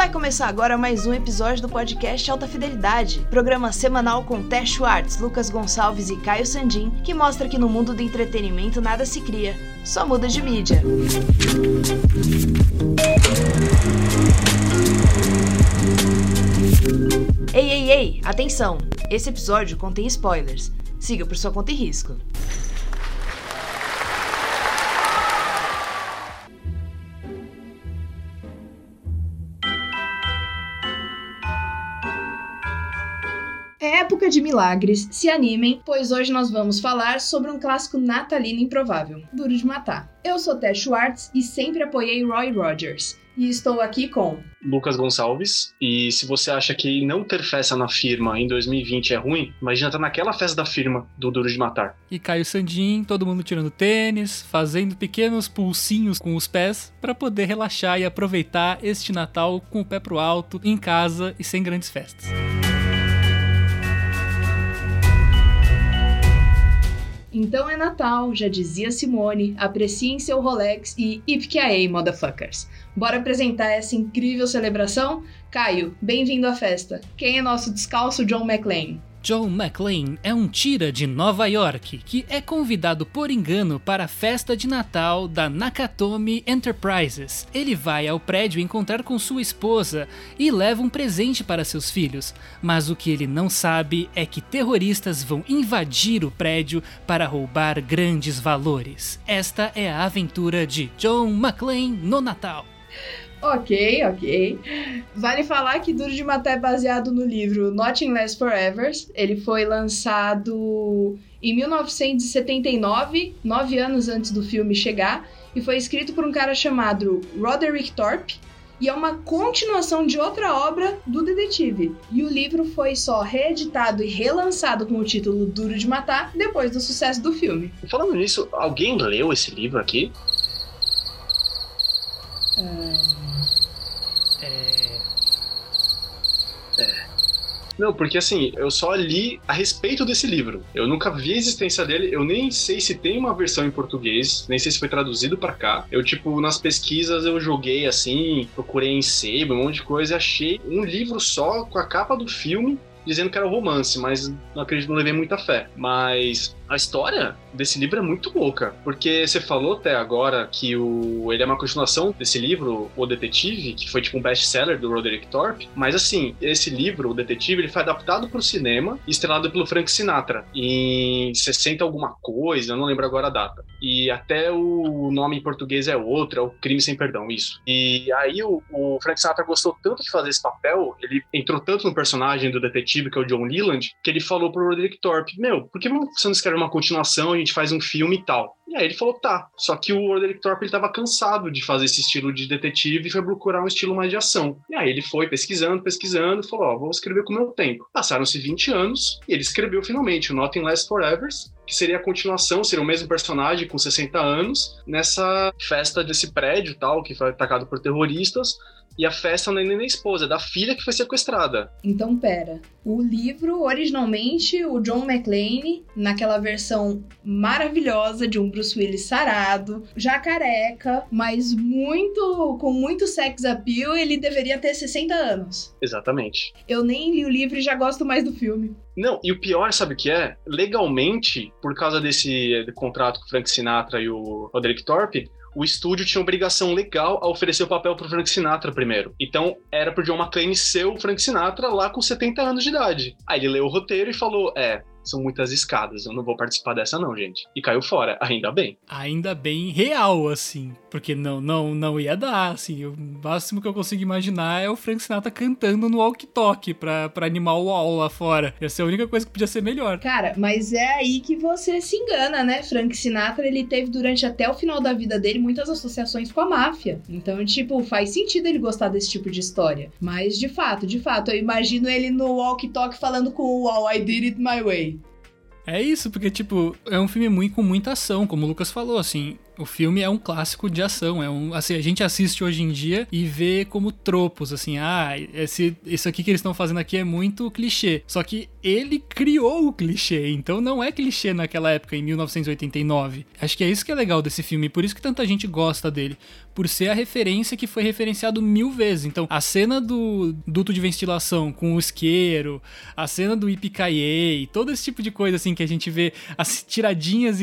Vai começar agora mais um episódio do podcast Alta Fidelidade, programa semanal com Té Schwartz, Lucas Gonçalves e Caio Sandin, que mostra que no mundo do entretenimento nada se cria, só muda de mídia. Ei, ei, ei, atenção! Esse episódio contém spoilers. Siga por sua conta e risco. De milagres, se animem, pois hoje nós vamos falar sobre um clássico natalino improvável, Duro de Matar. Eu sou Té Schwartz e sempre apoiei Roy Rogers. E estou aqui com Lucas Gonçalves. E se você acha que não ter festa na firma em 2020 é ruim, imagina estar naquela festa da firma do Duro de Matar. E Caio Sandin, todo mundo tirando tênis, fazendo pequenos pulsinhos com os pés para poder relaxar e aproveitar este Natal com o pé pro alto, em casa e sem grandes festas. Então é Natal, já dizia Simone, apreciem seu Rolex e IPKA, motherfuckers. Bora apresentar essa incrível celebração? Caio, bem-vindo à festa. Quem é nosso descalço John McClane? John McClane é um tira de Nova York que é convidado por engano para a festa de Natal da Nakatomi Enterprises. Ele vai ao prédio encontrar com sua esposa e leva um presente para seus filhos, mas o que ele não sabe é que terroristas vão invadir o prédio para roubar grandes valores. Esta é a aventura de John McClane no Natal. Ok, ok. Vale falar que Duro de Matar é baseado no livro Nothing Less Forever. Ele foi lançado em 1979, nove anos antes do filme chegar, e foi escrito por um cara chamado Roderick Thorpe. E é uma continuação de outra obra do detetive. E o livro foi só reeditado e relançado com o título Duro de Matar depois do sucesso do filme. Falando nisso, alguém leu esse livro aqui? Não, porque assim, eu só li a respeito desse livro. Eu nunca vi a existência dele, eu nem sei se tem uma versão em português, nem sei se foi traduzido para cá. Eu, tipo, nas pesquisas eu joguei assim, procurei em sebo, um monte de coisa e achei um livro só com a capa do filme dizendo que era romance, mas não acredito, não levei muita fé. Mas a história desse livro é muito louca, porque você falou até agora que o, ele é uma continuação desse livro, O Detetive, que foi tipo um best-seller do Roderick Thorpe, mas assim, esse livro, O Detetive, ele foi adaptado para o cinema e estrelado pelo Frank Sinatra em 60 alguma coisa, eu não lembro agora a data. E até o nome em português é outro, é o Crime Sem Perdão, isso. E aí o, o Frank Sinatra gostou tanto de fazer esse papel, ele entrou tanto no personagem do detetive, que é o John Leland, que ele falou pro Roderick Thorpe, meu, por que você não escreve uma continuação, a gente faz um filme e tal. E aí ele falou, tá. Só que o Roderick Thorpe ele cansado de fazer esse estilo de detetive e foi procurar um estilo mais de ação. E aí ele foi pesquisando, pesquisando, falou, ó, vou escrever com o meu tempo. Passaram-se 20 anos e ele escreveu finalmente o Nothing Less Forever, que seria a continuação, seria o mesmo personagem com 60 anos, nessa festa desse prédio tal, que foi atacado por terroristas, e a festa não é nem da esposa, é da filha que foi sequestrada. Então, pera. O livro, originalmente, o John McClane, naquela versão maravilhosa de um Bruce Willis sarado, já careca, mas muito com muito sex appeal, ele deveria ter 60 anos. Exatamente. Eu nem li o livro e já gosto mais do filme. Não, e o pior, sabe o que é? Legalmente, por causa desse contrato com o Frank Sinatra e o Roderick Thorpe, o estúdio tinha obrigação legal a oferecer o papel pro Frank Sinatra primeiro. Então, era pro John McClane ser o Frank Sinatra lá com 70 anos de idade. Aí ele leu o roteiro e falou: É, são muitas escadas, eu não vou participar dessa não, gente. E caiu fora, ainda bem. Ainda bem real, assim, porque não não não ia dar, assim, o máximo que eu consigo imaginar é o Frank Sinatra cantando no walkie-talkie pra, pra animar o wall lá fora. Ia ser a única coisa que podia ser melhor. Cara, mas é aí que você se engana, né? Frank Sinatra, ele teve durante até o final da vida dele muitas associações com a máfia. Então, tipo, faz sentido ele gostar desse tipo de história. Mas, de fato, de fato, eu imagino ele no walkie-talkie falando com o wall, I did it my way. É isso, porque, tipo, é um filme muito, com muita ação, como o Lucas falou, assim. O filme é um clássico de ação, é um, assim, a gente assiste hoje em dia e vê como tropos, assim, ah, esse, isso aqui que eles estão fazendo aqui é muito clichê. Só que ele criou o clichê, então não é clichê naquela época, em 1989. Acho que é isso que é legal desse filme, por isso que tanta gente gosta dele por ser a referência que foi referenciado mil vezes. Então, a cena do duto de ventilação com o isqueiro, a cena do Ipicaie, todo esse tipo de coisa assim que a gente vê, as tiradinhas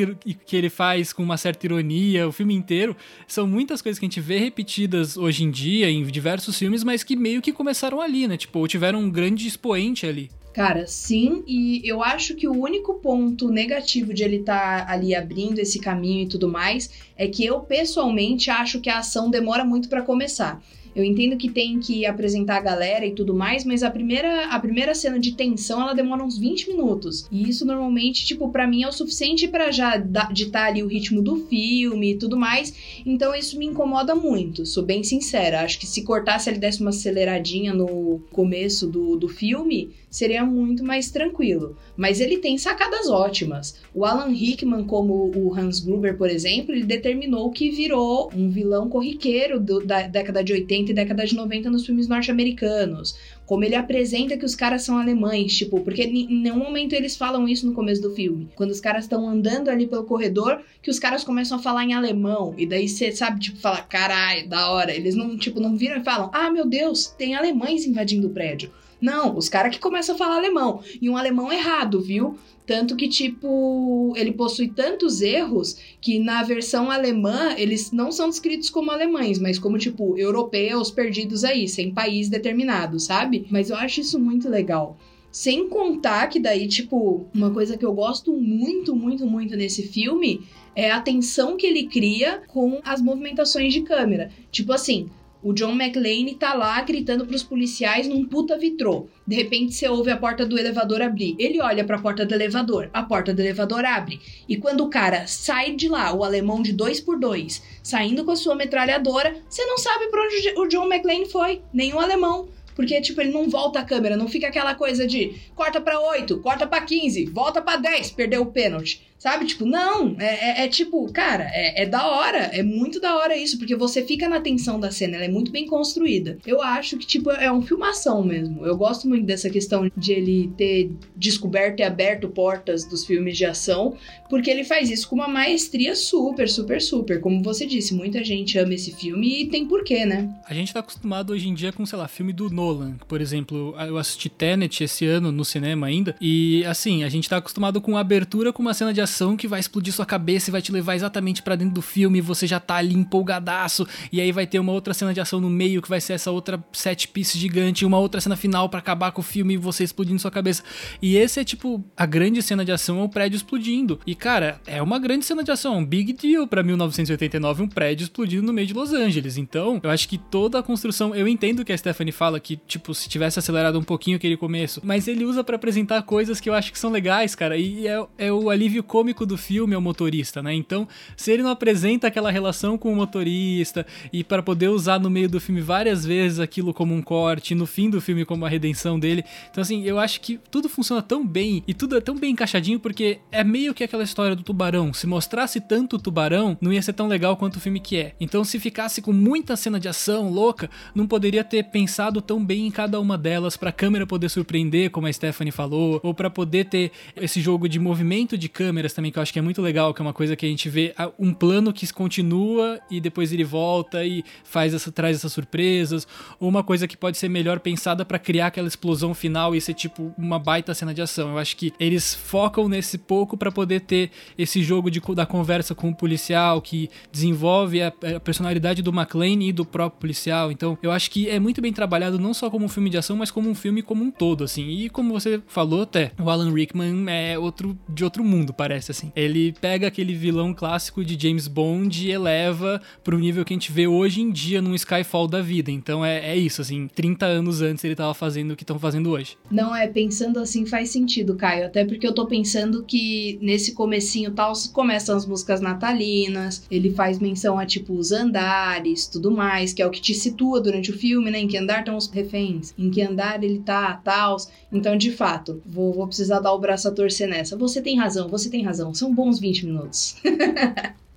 que ele faz com uma certa ironia, o filme inteiro, são muitas coisas que a gente vê repetidas hoje em dia em diversos filmes, mas que meio que começaram ali, né? Tipo, tiveram um grande expoente ali. Cara, sim, e eu acho que o único ponto negativo de ele estar tá ali abrindo esse caminho e tudo mais é que eu pessoalmente acho que a ação demora muito para começar. Eu entendo que tem que apresentar a galera e tudo mais, mas a primeira, a primeira cena de tensão ela demora uns 20 minutos. E isso normalmente, tipo, para mim é o suficiente para já ditar ali o ritmo do filme e tudo mais. Então isso me incomoda muito, sou bem sincera. Acho que se cortasse ele desse uma aceleradinha no começo do, do filme, seria muito mais tranquilo. Mas ele tem sacadas ótimas. O Alan Rickman, como o Hans Gruber, por exemplo, ele determinou que virou um vilão corriqueiro do, da década de 80 e década de 90 nos filmes norte-americanos como ele apresenta que os caras são alemães, tipo, porque em nenhum momento eles falam isso no começo do filme. Quando os caras estão andando ali pelo corredor, que os caras começam a falar em alemão, e daí você sabe, tipo, fala, caralho, da hora. Eles não, tipo, não viram e falam, ah, meu Deus, tem alemães invadindo o prédio. Não, os caras que começam a falar alemão. E um alemão errado, viu? Tanto que, tipo, ele possui tantos erros que na versão alemã eles não são descritos como alemães, mas como, tipo, europeus perdidos aí, sem país determinado, sabe? Mas eu acho isso muito legal. Sem contar que daí, tipo, uma coisa que eu gosto muito, muito, muito nesse filme é a tensão que ele cria com as movimentações de câmera. Tipo assim, o John McClane tá lá gritando pros policiais num puta vitrô. De repente você ouve a porta do elevador abrir. Ele olha para a porta do elevador, a porta do elevador abre. E quando o cara sai de lá, o alemão de dois por dois, saindo com a sua metralhadora, você não sabe para onde o John McClane foi, nem o alemão. Porque, tipo, ele não volta a câmera, não fica aquela coisa de corta para 8, corta para 15, volta para 10, perdeu o pênalti. Sabe? Tipo, não. É, é, é tipo, cara, é, é, da hora. É muito da hora isso, porque você fica na tensão da cena, ela é muito bem construída. Eu acho que, tipo, é um filmação mesmo. Eu gosto muito dessa questão de ele ter descoberto e aberto portas dos filmes de ação, porque ele faz isso com uma maestria super, super, super. Como você disse, muita gente ama esse filme e tem porquê, né? A gente tá acostumado hoje em dia com, sei lá, filme do Nolan. Por exemplo, eu assisti Tenet esse ano no cinema ainda, e assim, a gente tá acostumado com abertura com uma cena de ação que vai explodir sua cabeça e vai te levar exatamente para dentro do filme, você já tá ali empolgadaço, e aí vai ter uma outra cena de ação no meio que vai ser essa outra set piece gigante, uma outra cena final para acabar com o filme e você explodindo sua cabeça. E esse é tipo a grande cena de ação é o prédio explodindo. E cara, é uma grande cena de ação, um big deal para 1989 um prédio explodindo no meio de Los Angeles. Então, eu acho que toda a construção, eu entendo que a Stephanie fala que tipo se tivesse acelerado um pouquinho aquele começo, mas ele usa para apresentar coisas que eu acho que são legais, cara, e é, é o alívio cômico do filme é o motorista, né? Então, se ele não apresenta aquela relação com o motorista e para poder usar no meio do filme várias vezes aquilo como um corte, no fim do filme como a redenção dele. Então, assim, eu acho que tudo funciona tão bem e tudo é tão bem encaixadinho porque é meio que aquela história do tubarão. Se mostrasse tanto tubarão, não ia ser tão legal quanto o filme que é. Então, se ficasse com muita cena de ação louca, não poderia ter pensado tão bem em cada uma delas para a câmera poder surpreender, como a Stephanie falou, ou para poder ter esse jogo de movimento de câmeras também que eu acho que é muito legal, que é uma coisa que a gente vê um plano que continua e depois ele volta e faz essa, traz essas surpresas, ou uma coisa que pode ser melhor pensada para criar aquela explosão final e ser tipo uma baita cena de ação. Eu acho que eles focam nesse pouco para poder ter esse jogo de, da conversa com o policial que desenvolve a, a personalidade do McLean e do próprio policial. Então, eu acho que é muito bem trabalhado não só como um filme de ação, mas como um filme como um todo, assim. E como você falou até, o Alan Rickman é outro de outro mundo, parece assim. Ele pega aquele vilão clássico de James Bond e eleva pro nível que a gente vê hoje em dia num Skyfall da vida. Então é, é isso, assim, 30 anos antes ele tava fazendo o que estão fazendo hoje. Não, é, pensando assim faz sentido, Caio. Até porque eu tô pensando que nesse comecinho tal, começam as músicas natalinas, ele faz menção a, tipo, os andares, tudo mais, que é o que te situa durante o filme, né? Em que andar estão os reféns, em que andar ele tá, tal. Então, de fato, vou, vou precisar dar o braço a torcer nessa. Você tem razão, você tem razão. São bons 20 minutos.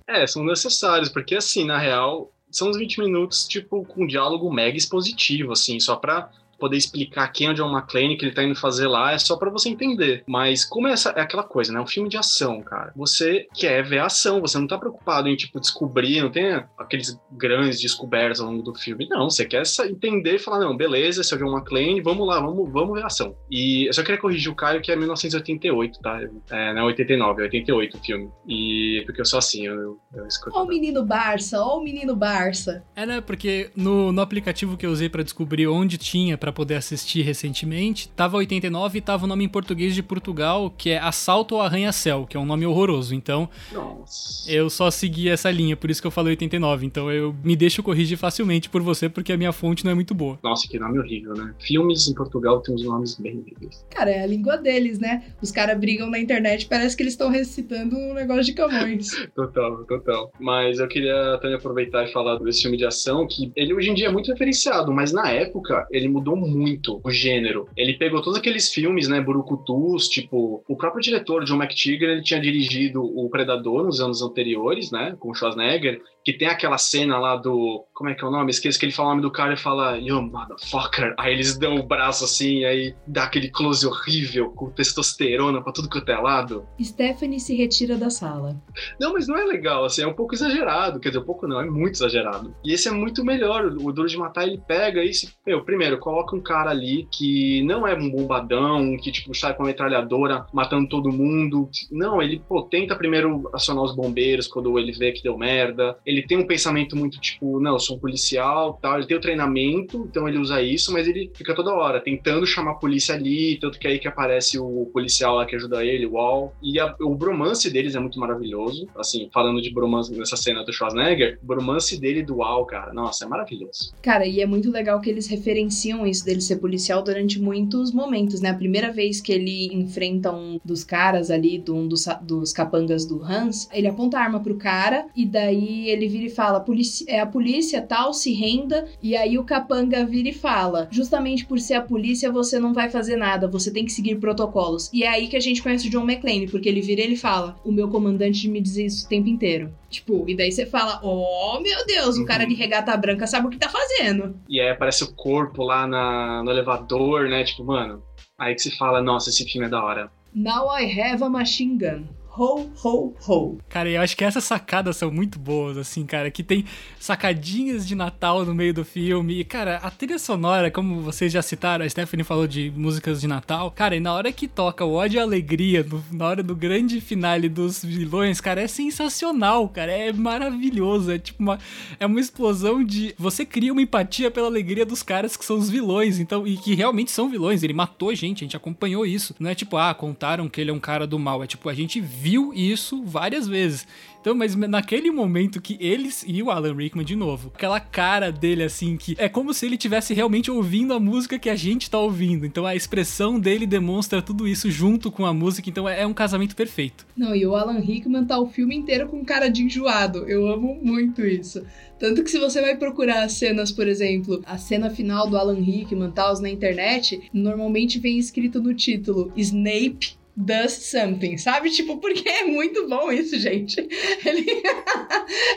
É, são necessários, porque assim, na real, são uns 20 minutos, tipo, com um diálogo mega expositivo, assim, só pra poder explicar quem é o John McClane, que ele tá indo fazer lá, é só para você entender. Mas como é, essa, é aquela coisa, né? Um filme de ação, cara. Você quer ver a ação, você não tá preocupado em, tipo, descobrir, não tem aqueles grandes descobertas ao longo do filme. Não, você quer entender e falar, não, beleza, esse é o John McClane, vamos lá, vamos, vamos ver a ação. E eu só queria corrigir o Caio que é 1988, tá? É, não é 89, é 88 o filme. E porque eu sou assim, eu, eu, eu escuto. Ó o menino Barça, ó o menino Barça. É, né? Porque no, no aplicativo que eu usei para descobrir onde tinha para para poder assistir recentemente, tava 89 e tava o nome em português de Portugal, que é Assalto ao Arranha-Céu, que é um nome horroroso. Então, Nossa. eu só segui essa linha, por isso que eu falei 89. Então, eu me deixo corrigir facilmente por você, porque a minha fonte não é muito boa. Nossa, que nome horrível, né? Filmes em Portugal tem uns nomes bem horríveis. Cara, é a língua deles, né? Os caras brigam na internet, parece que eles estão recitando um negócio de Camões. total, total. Mas eu queria também aproveitar e falar desse filme de ação, que ele hoje em dia é muito referenciado, mas na época ele mudou muito o gênero. Ele pegou todos aqueles filmes, né, burucutus, tipo, o próprio diretor, John McTigger, ele tinha dirigido o Predador nos anos anteriores, né, com Schwarzenegger, que tem aquela cena lá do. Como é que é o nome? Esqueço que ele fala o nome do cara e fala, yo, motherfucker. Aí eles dão o braço assim, aí dá aquele close horrível com testosterona pra tudo que é lado. Stephanie se retira da sala. Não, mas não é legal, assim, é um pouco exagerado. Quer dizer, um pouco não, é muito exagerado. E esse é muito melhor. O Duro de Matar, ele pega e se. Meu, primeiro, coloca um cara ali que não é um bombadão, que, tipo, sai com a metralhadora matando todo mundo. Não, ele, pô, tenta primeiro acionar os bombeiros quando ele vê que deu merda ele tem um pensamento muito tipo, não, eu sou um policial, tal, ele tem o treinamento, então ele usa isso, mas ele fica toda hora tentando chamar a polícia ali, tanto que é aí que aparece o policial lá que ajuda ele, o Wall. E a, o bromance deles é muito maravilhoso. Assim, falando de bromance nessa cena do Schwarzenegger, o bromance dele do Wall, cara, nossa, é maravilhoso. Cara, e é muito legal que eles referenciam isso dele ser policial durante muitos momentos, né? A primeira vez que ele enfrenta um dos caras ali, do, um dos, dos capangas do Hans, ele aponta a arma pro cara e daí ele ele vira e fala, é a polícia tal, se renda, e aí o capanga vira e fala, justamente por ser a polícia você não vai fazer nada, você tem que seguir protocolos. E é aí que a gente conhece o John McClane, porque ele vira e ele fala, o meu comandante me diz isso o tempo inteiro. Tipo, e daí você fala, oh meu Deus, o cara de uhum. regata branca sabe o que tá fazendo. E aí aparece o corpo lá na, no elevador, né? Tipo, mano, aí que se fala, nossa, esse filme é da hora. Now I have a machine gun ho, ho, ho. Cara, eu acho que essas sacadas são muito boas, assim, cara, que tem sacadinhas de Natal no meio do filme. E, cara, a trilha sonora, como vocês já citaram, a Stephanie falou de músicas de Natal. Cara, e na hora que toca o ódio e a alegria, no, na hora do grande finale dos vilões, cara, é sensacional, cara. É maravilhoso. É tipo uma, é uma explosão de. Você cria uma empatia pela alegria dos caras que são os vilões, então, e que realmente são vilões. Ele matou gente, a gente acompanhou isso. Não é tipo, ah, contaram que ele é um cara do mal. É tipo, a gente viu isso várias vezes. Então, mas naquele momento que eles e o Alan Rickman de novo, aquela cara dele assim que é como se ele tivesse realmente ouvindo a música que a gente tá ouvindo. Então a expressão dele demonstra tudo isso junto com a música, então é, é um casamento perfeito. Não, e o Alan Rickman tá o filme inteiro com cara de enjoado. Eu amo muito isso. Tanto que se você vai procurar as cenas, por exemplo, a cena final do Alan Rickman tal na internet, normalmente vem escrito no título Snape does something, sabe? Tipo, porque é muito bom isso, gente. Ele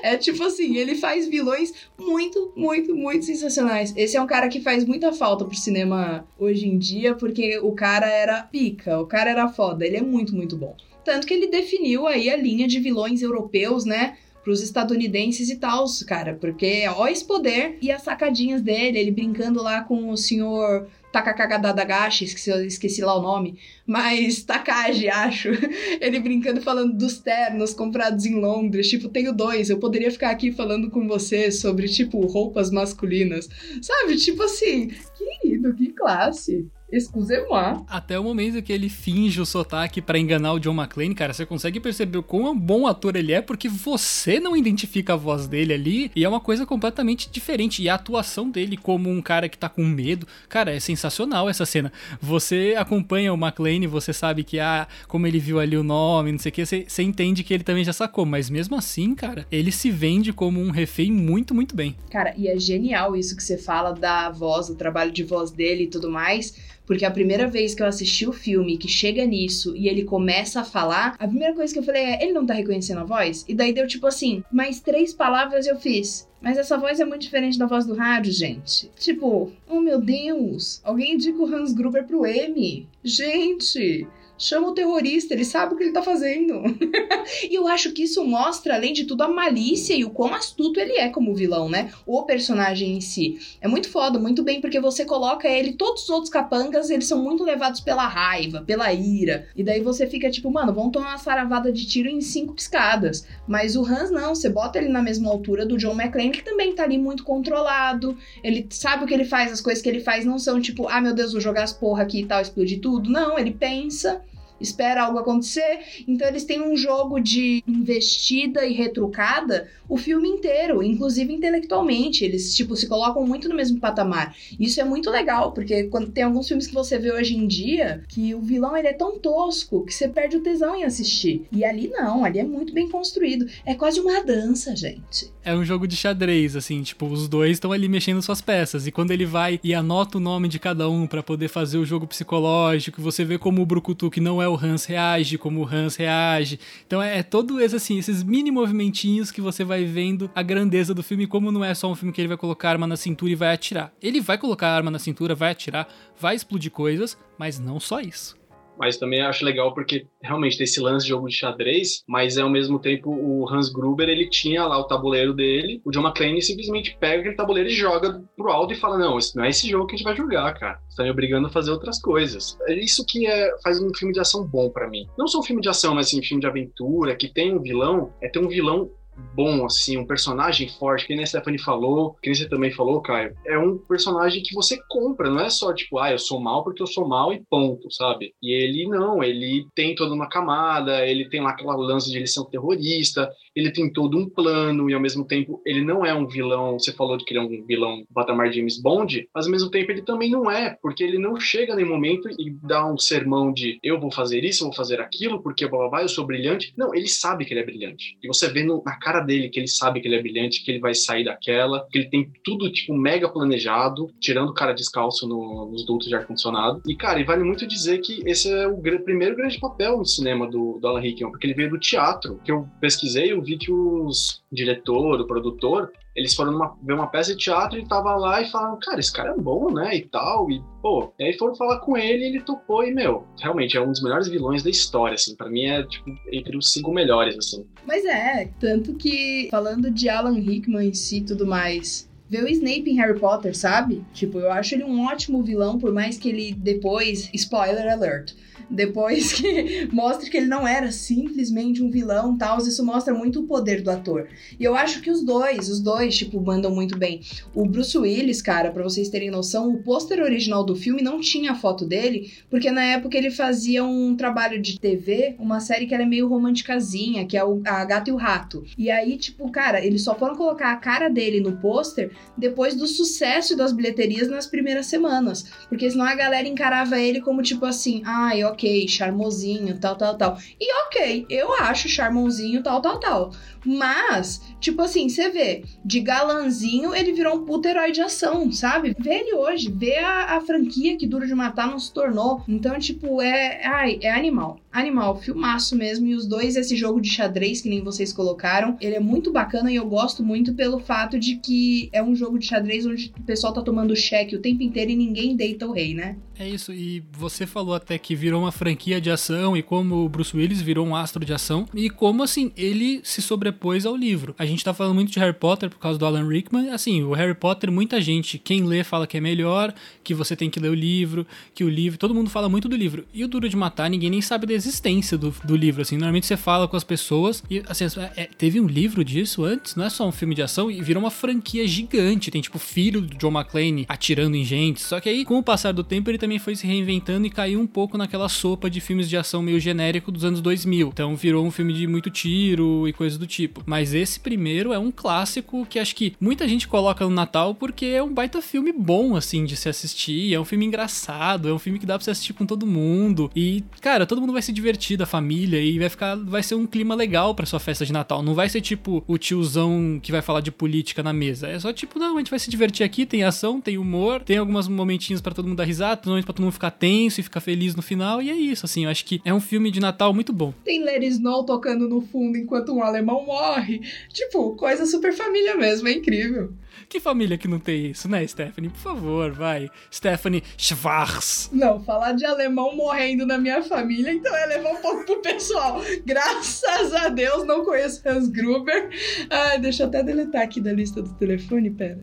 é tipo assim, ele faz vilões muito, muito, muito sensacionais. Esse é um cara que faz muita falta pro cinema hoje em dia, porque o cara era pica, o cara era foda, ele é muito, muito bom. Tanto que ele definiu aí a linha de vilões europeus, né? pros estadunidenses e tal, cara, porque ó esse poder e as sacadinhas dele, ele brincando lá com o senhor Takakadadagashi, esqueci, esqueci lá o nome, mas Takagi, acho. Ele brincando falando dos ternos comprados em Londres, tipo, tenho dois, eu poderia ficar aqui falando com você sobre, tipo, roupas masculinas. Sabe? Tipo assim, querido, que classe. Excusez-moi. Até o momento que ele finge o sotaque para enganar o John McClane, cara, você consegue perceber o quão bom ator ele é, porque você não identifica a voz dele ali, e é uma coisa completamente diferente. E a atuação dele como um cara que tá com medo, cara, é sensacional essa cena. Você acompanha o McClane, você sabe que, ah, como ele viu ali o nome, não sei o que, você, você entende que ele também já sacou, mas mesmo assim, cara, ele se vende como um refém muito, muito bem. Cara, e é genial isso que você fala da voz, do trabalho de voz dele e tudo mais Porque a primeira vez que eu assisti o filme, que chega nisso e ele começa a falar, a primeira coisa que eu falei é: ele não tá reconhecendo a voz? E daí deu tipo assim, mais três palavras eu fiz. Mas essa voz é muito diferente da voz do rádio, gente. Tipo, oh meu Deus, alguém indica o Hans Gruber pro M. Gente, Chama o terrorista, ele sabe o que ele tá fazendo. e eu acho que isso mostra, além de tudo, a malícia e o quão astuto ele é como vilão, né? O personagem em si. É muito foda, muito bem, porque você coloca ele, todos os outros capangas, eles são muito levados pela raiva, pela ira. E daí você fica tipo, mano, vamos tomar uma saravada de tiro em cinco piscadas. Mas o Hans não, você bota ele na mesma altura do John McClane, que também tá ali muito controlado. Ele sabe o que ele faz, as coisas que ele faz não são tipo, ah meu Deus, vou jogar as porra aqui e tal, explodir tudo. Não, ele pensa espera algo acontecer. Então eles têm um jogo de investida e retrucada o filme inteiro, inclusive intelectualmente. Eles, tipo, se colocam muito no mesmo patamar. Isso é muito legal, porque quando tem alguns filmes que você vê hoje em dia que o vilão ele é tão tosco que você perde o tesão em assistir. E ali não, ali é muito bem construído. É quase uma dança, gente. É um jogo de xadrez, assim, tipo, os dois estão ali mexendo suas peças. E quando ele vai e anota o nome de cada um para poder fazer o jogo psicológico, você vê como o Brucutu, que não é o Hans, reage, como o Hans reage. Então é, é todo esse, assim, esses mini movimentinhos que você vai vendo a grandeza do filme, como não é só um filme que ele vai colocar a arma na cintura e vai atirar. Ele vai colocar a arma na cintura, vai atirar, vai explodir coisas, mas não só isso mas também acho legal porque realmente tem esse lance de jogo de xadrez, mas é ao mesmo tempo o Hans Gruber, ele tinha lá o tabuleiro dele, o John McClane simplesmente pega aquele tabuleiro e joga pro alto e fala, não, não é esse jogo que a gente vai jogar, cara. Você tá me obrigando a fazer outras coisas. É isso que é, faz um filme de ação bom para mim. Não só um filme de ação, mas assim, um filme de aventura, que tem um vilão, é ter um vilão bom, assim, um personagem forte, que nem a Stephanie falou, que nem você também falou, Caio, é um personagem que você compra, não é só tipo, ah, eu sou mal porque eu sou mal e ponto, sabe? E ele não, ele tem toda uma camada, ele tem lá aquela lance de ele ser um terrorista, ele tem todo um plano e ao mesmo tempo ele não é um vilão, você falou que ele é um vilão patamar James Bond, mas ao mesmo tempo ele também não é, porque ele não chega nem momento e dá um sermão de eu vou fazer isso, eu vou fazer aquilo, porque blá blá blá, eu sou brilhante. Não, ele sabe que ele é brilhante. E você vê no, na cara dele que ele sabe que ele é brilhante, que ele vai sair daquela, que ele tem tudo, tipo, mega planejado, tirando o cara descalço no, nos dutos de ar-condicionado. E, cara, e vale muito dizer que esse é o gr primeiro grande papel no cinema do, do Alan Rickman, porque ele veio do teatro, que eu pesquisei, eu vi que os diretor, o produtor, eles foram numa, ver uma peça de teatro e tava lá e falaram, cara, esse cara é bom, né, e tal, e, pô, e aí foram falar com ele e ele topou e, meu, realmente é um dos melhores vilões da história, assim, para mim é, tipo, entre os cinco melhores, assim. Mas é, tanto que, falando de Alan Rickman em si e tudo mais, ver o Snape em Harry Potter, sabe? Tipo, eu acho ele um ótimo vilão, por mais que ele depois, spoiler alert, depois que mostre que ele não era simplesmente um vilão, tal, isso mostra muito o poder do ator. E eu acho que os dois, os dois, tipo, mandam muito bem. O Bruce Willis, cara, para vocês terem noção, o pôster original do filme não tinha a foto dele, porque na época ele fazia um trabalho de TV, uma série que era meio romanticazinha, que é o, a Gato e o Rato. E aí, tipo, cara, eles só foram colocar a cara dele no pôster depois do sucesso das bilheterias nas primeiras semanas. Porque senão a galera encarava ele como tipo assim, ah, ok, charmosinho, tal, tal, tal. E ok, eu acho charmosinho, tal, tal, tal. Mas, tipo assim, você vê, de galanzinho ele virou um puto herói de ação, sabe? Vê ele hoje, vê a, a franquia que Duro de Matar não se tornou. Então, tipo, é. Ai, é animal. Animal, filmaço mesmo. E os dois, esse jogo de xadrez, que nem vocês colocaram, ele é muito bacana e eu gosto muito pelo fato de que é um jogo de xadrez onde o pessoal tá tomando cheque o tempo inteiro e ninguém deita o rei, né? É isso, e você falou até que virou uma franquia de ação e como o Bruce Willis virou um astro de ação e como assim ele se sobrepôs ao livro. A gente tá falando muito de Harry Potter por causa do Alan Rickman, assim, o Harry Potter, muita gente, quem lê fala que é melhor, que você tem que ler o livro, que o livro, todo mundo fala muito do livro. E o Duro de Matar, ninguém nem sabe da existência do, do livro, assim, normalmente você fala com as pessoas e, assim, é, teve um livro disso antes, não é só um filme de ação e virou uma franquia gigante, tem tipo filho do John McClane atirando em gente, só que aí com o passar do tempo ele também foi se reinventando e caiu um pouco naquela sopa de filmes de ação meio genérico dos anos 2000. Então virou um filme de muito tiro e coisas do tipo. Mas esse primeiro é um clássico que acho que muita gente coloca no Natal porque é um baita filme bom, assim, de se assistir. É um filme engraçado, é um filme que dá pra você assistir com todo mundo. E, cara, todo mundo vai se divertir da família e vai ficar. Vai ser um clima legal pra sua festa de Natal. Não vai ser tipo o tiozão que vai falar de política na mesa. É só tipo, não, a gente vai se divertir aqui, tem ação, tem humor, tem alguns momentinhos para todo mundo dar risada momentos pra todo mundo ficar tenso e ficar feliz no final, e é isso, assim, eu acho que é um filme de Natal muito bom. Tem Let It Snow tocando no fundo enquanto um alemão morre. Tipo, coisa super família mesmo, é incrível. Que família que não tem isso, né, Stephanie? Por favor, vai. Stephanie Schwarz. Não, falar de alemão morrendo na minha família, então é levar um pouco pro pessoal. Graças a Deus não conheço Hans Gruber. Ah, deixa eu até deletar aqui da lista do telefone, pera.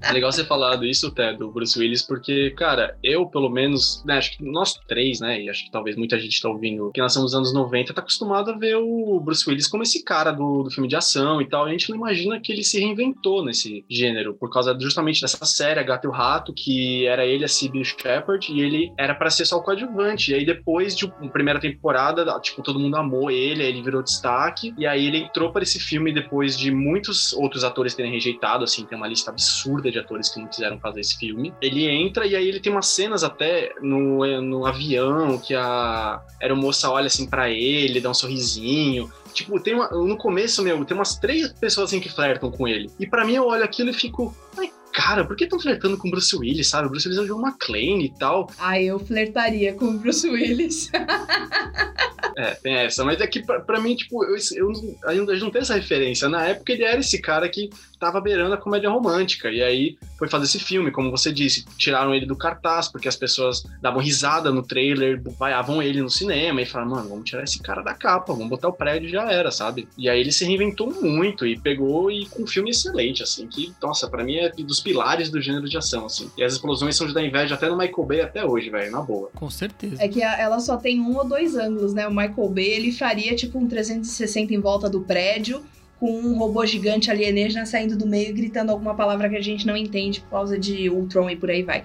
É legal você falar isso, Ted, do Bruce Willis, porque, cara, eu, pelo menos, né, acho que nós três, né, e acho que talvez muita gente tá ouvindo, que nasceu nos anos 90, tá acostumado a ver o Bruce Willis como esse cara do, do filme de ação e tal, e a gente não imagina que ele se reinventou nesse gênero, por causa justamente dessa série, A Gata e o Rato, que era ele, a Sybil Shepard, e ele era para ser só o coadjuvante, e aí depois de uma primeira temporada, tipo, todo mundo amou ele, aí ele virou destaque, e aí ele entrou para esse filme depois de muitos outros atores terem rejeitado, assim, tem uma lista absurda de atores que não quiseram fazer esse filme. Ele entra e aí ele tem umas cenas até no, no avião que a aeromoça olha assim para ele, dá um sorrisinho. Tipo, tem uma, no começo, meu, tem umas três pessoas assim que flertam com ele. E para mim eu olho aquilo e fico, ai, cara, por que estão flertando com o Bruce Willis, sabe? O Bruce Willis é o John McClane e tal. Ah, eu flertaria com o Bruce Willis. É, tem essa. Mas é que pra, pra mim, tipo, eu, eu, eu não tenho essa referência. Na época ele era esse cara que tava beirando a comédia romântica. E aí foi fazer esse filme, como você disse. Tiraram ele do cartaz, porque as pessoas davam risada no trailer, vaiavam ele no cinema e falaram, mano, vamos tirar esse cara da capa, vamos botar o prédio e já era, sabe? E aí ele se reinventou muito e pegou e com um filme excelente, assim, que, nossa, para mim é dos pilares do gênero de ação, assim. E as explosões são de dar inveja até no Michael Bay até hoje, velho, na boa. Com certeza. É que ela só tem um ou dois ângulos, né? O Michael Bay, ele faria tipo um 360 em volta do prédio, com um robô gigante alienígena saindo do meio e gritando alguma palavra que a gente não entende por causa de Ultron e por aí vai.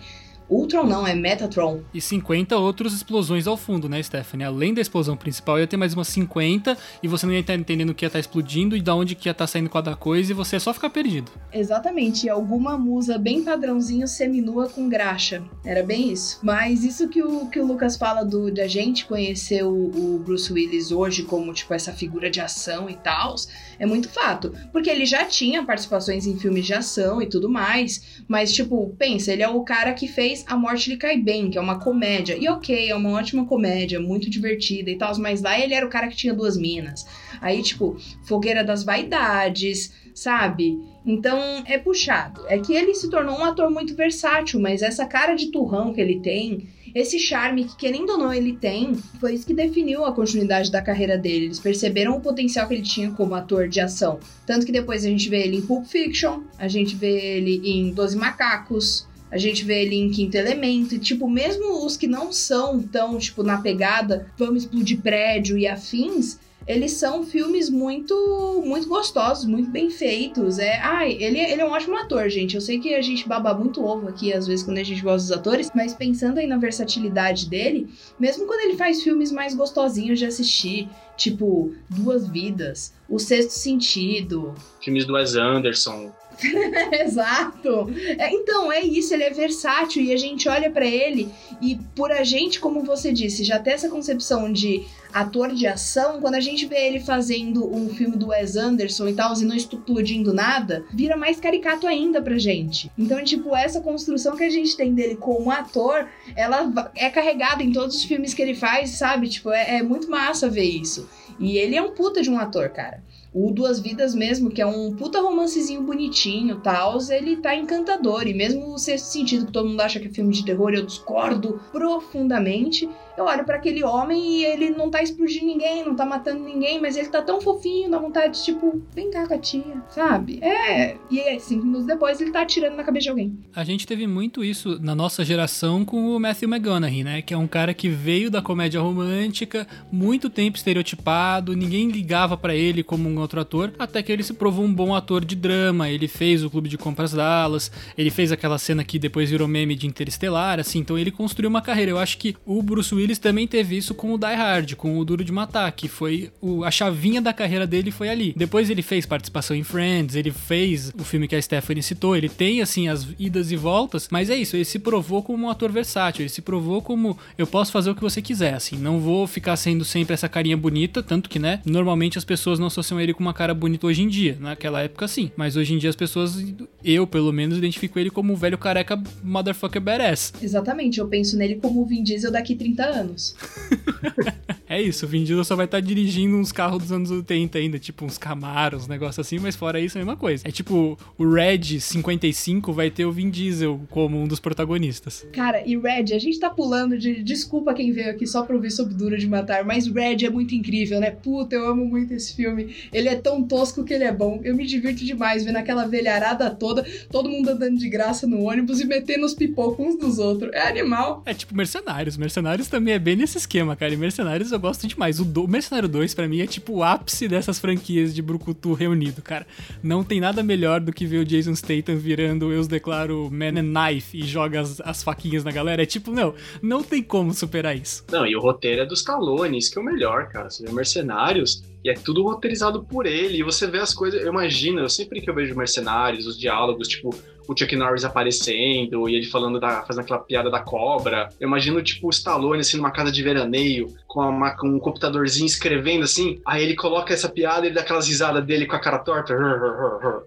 Ultron não, é Metatron. E 50 outras explosões ao fundo, né, Stephanie? Além da explosão principal, ia ter mais umas 50 e você não ia estar entendendo o que ia estar explodindo e da onde que ia estar saindo cada coisa e você ia só ficar perdido. Exatamente, e alguma musa bem padrãozinho seminua com graxa. Era bem isso. Mas isso que o, que o Lucas fala do, de a gente conhecer o, o Bruce Willis hoje como, tipo, essa figura de ação e tal, é muito fato. Porque ele já tinha participações em filmes de ação e tudo mais, mas, tipo, pensa, ele é o cara que fez a Morte lhe cai bem, que é uma comédia. E ok, é uma ótima comédia, muito divertida e tal, mas lá ele era o cara que tinha duas minas. Aí, tipo, Fogueira das Vaidades, sabe? Então é puxado. É que ele se tornou um ator muito versátil, mas essa cara de turrão que ele tem, esse charme que, querendo ou não, ele tem, foi isso que definiu a continuidade da carreira dele. Eles perceberam o potencial que ele tinha como ator de ação. Tanto que depois a gente vê ele em Pulp Fiction, a gente vê ele em Doze Macacos, a gente vê ele em Quinto Elemento, e, tipo, mesmo os que não são tão, tipo, na pegada, vamos explodir prédio e afins, eles são filmes muito muito gostosos, muito bem feitos. É, ai, ele, ele é um ótimo ator, gente. Eu sei que a gente baba muito ovo aqui, às vezes, quando a gente gosta dos atores, mas pensando aí na versatilidade dele, mesmo quando ele faz filmes mais gostosinhos de assistir, tipo Duas Vidas, O Sexto Sentido. Filmes do Wes Anderson. Exato. É, então, é isso, ele é versátil e a gente olha para ele e por a gente, como você disse, já ter essa concepção de ator de ação, quando a gente vê ele fazendo um filme do Wes Anderson e tal, e não explodindo nada, vira mais caricato ainda pra gente. Então, tipo, essa construção que a gente tem dele como ator, ela é carregada em todos os filmes que ele faz, sabe? Tipo, é, é muito massa ver isso. E ele é um puta de um ator, cara. O Duas Vidas mesmo, que é um puta romancezinho bonitinho tal, ele tá encantador. E mesmo o sexto sentido, que todo mundo acha que é filme de terror, eu discordo profundamente eu olho para aquele homem e ele não tá explodindo ninguém, não tá matando ninguém, mas ele tá tão fofinho, dá vontade de, tipo, vem cá com a tia, sabe? É. E aí, cinco minutos depois ele tá atirando na cabeça de alguém. A gente teve muito isso na nossa geração com o Matthew McConaughey, né? Que é um cara que veio da comédia romântica, muito tempo estereotipado, ninguém ligava para ele como um outro ator, até que ele se provou um bom ator de drama. Ele fez o Clube de Compras Dallas, ele fez aquela cena que depois virou meme de Interestelar, assim, então ele construiu uma carreira. Eu acho que o Bruce Willis também teve isso com o Die Hard, com o Duro de Matar, que foi o, a chavinha da carreira dele foi ali. Depois ele fez participação em Friends, ele fez o filme que a Stephanie citou, ele tem assim as idas e voltas, mas é isso, ele se provou como um ator versátil, ele se provou como eu posso fazer o que você quiser, assim, não vou ficar sendo sempre essa carinha bonita, tanto que, né, normalmente as pessoas não associam ele com uma cara bonita hoje em dia, naquela época sim, mas hoje em dia as pessoas eu, pelo menos, identifico ele como um velho careca motherfucker badass. Exatamente, eu penso nele como o Vin Diesel daqui 30 anos. é isso, o Vin Diesel só vai estar tá dirigindo uns carros dos anos 80 ainda, tipo uns Camaros, uns negócios assim, mas fora isso é a mesma coisa. É tipo, o Red 55 vai ter o Vin Diesel como um dos protagonistas. Cara, e Red, a gente tá pulando de. Desculpa quem veio aqui só pra ouvir sobre Duro de Matar, mas Red é muito incrível, né? Puta, eu amo muito esse filme. Ele é tão tosco que ele é bom. Eu me divirto demais vendo aquela velharada toda, todo mundo andando de graça no ônibus e metendo os pipocos uns dos outros. É animal. É tipo Mercenários. Mercenários também é bem nesse esquema, cara. E Mercenários eu gosto demais. O, do... Mercenário 2, para mim, é tipo o ápice dessas franquias de Brucutu reunido, cara. Não tem nada melhor do que ver o Jason Statham virando Eu os declaro Man and Knife e joga as, as faquinhas na galera. É tipo, não, não tem como superar isso. Não, e o roteiro é dos Stallone, isso que é o melhor, cara. Você vê Mercenários, e é tudo roteirizado por ele. E você vê as coisas. Eu imagino, eu sempre que eu vejo mercenários, os diálogos, tipo, o Chuck Norris aparecendo e ele falando da. fazendo aquela piada da cobra. Eu imagino, tipo, o Stallone assim numa casa de veraneio, com, uma, com um computadorzinho escrevendo assim. Aí ele coloca essa piada e ele dá aquelas risadas dele com a cara torta.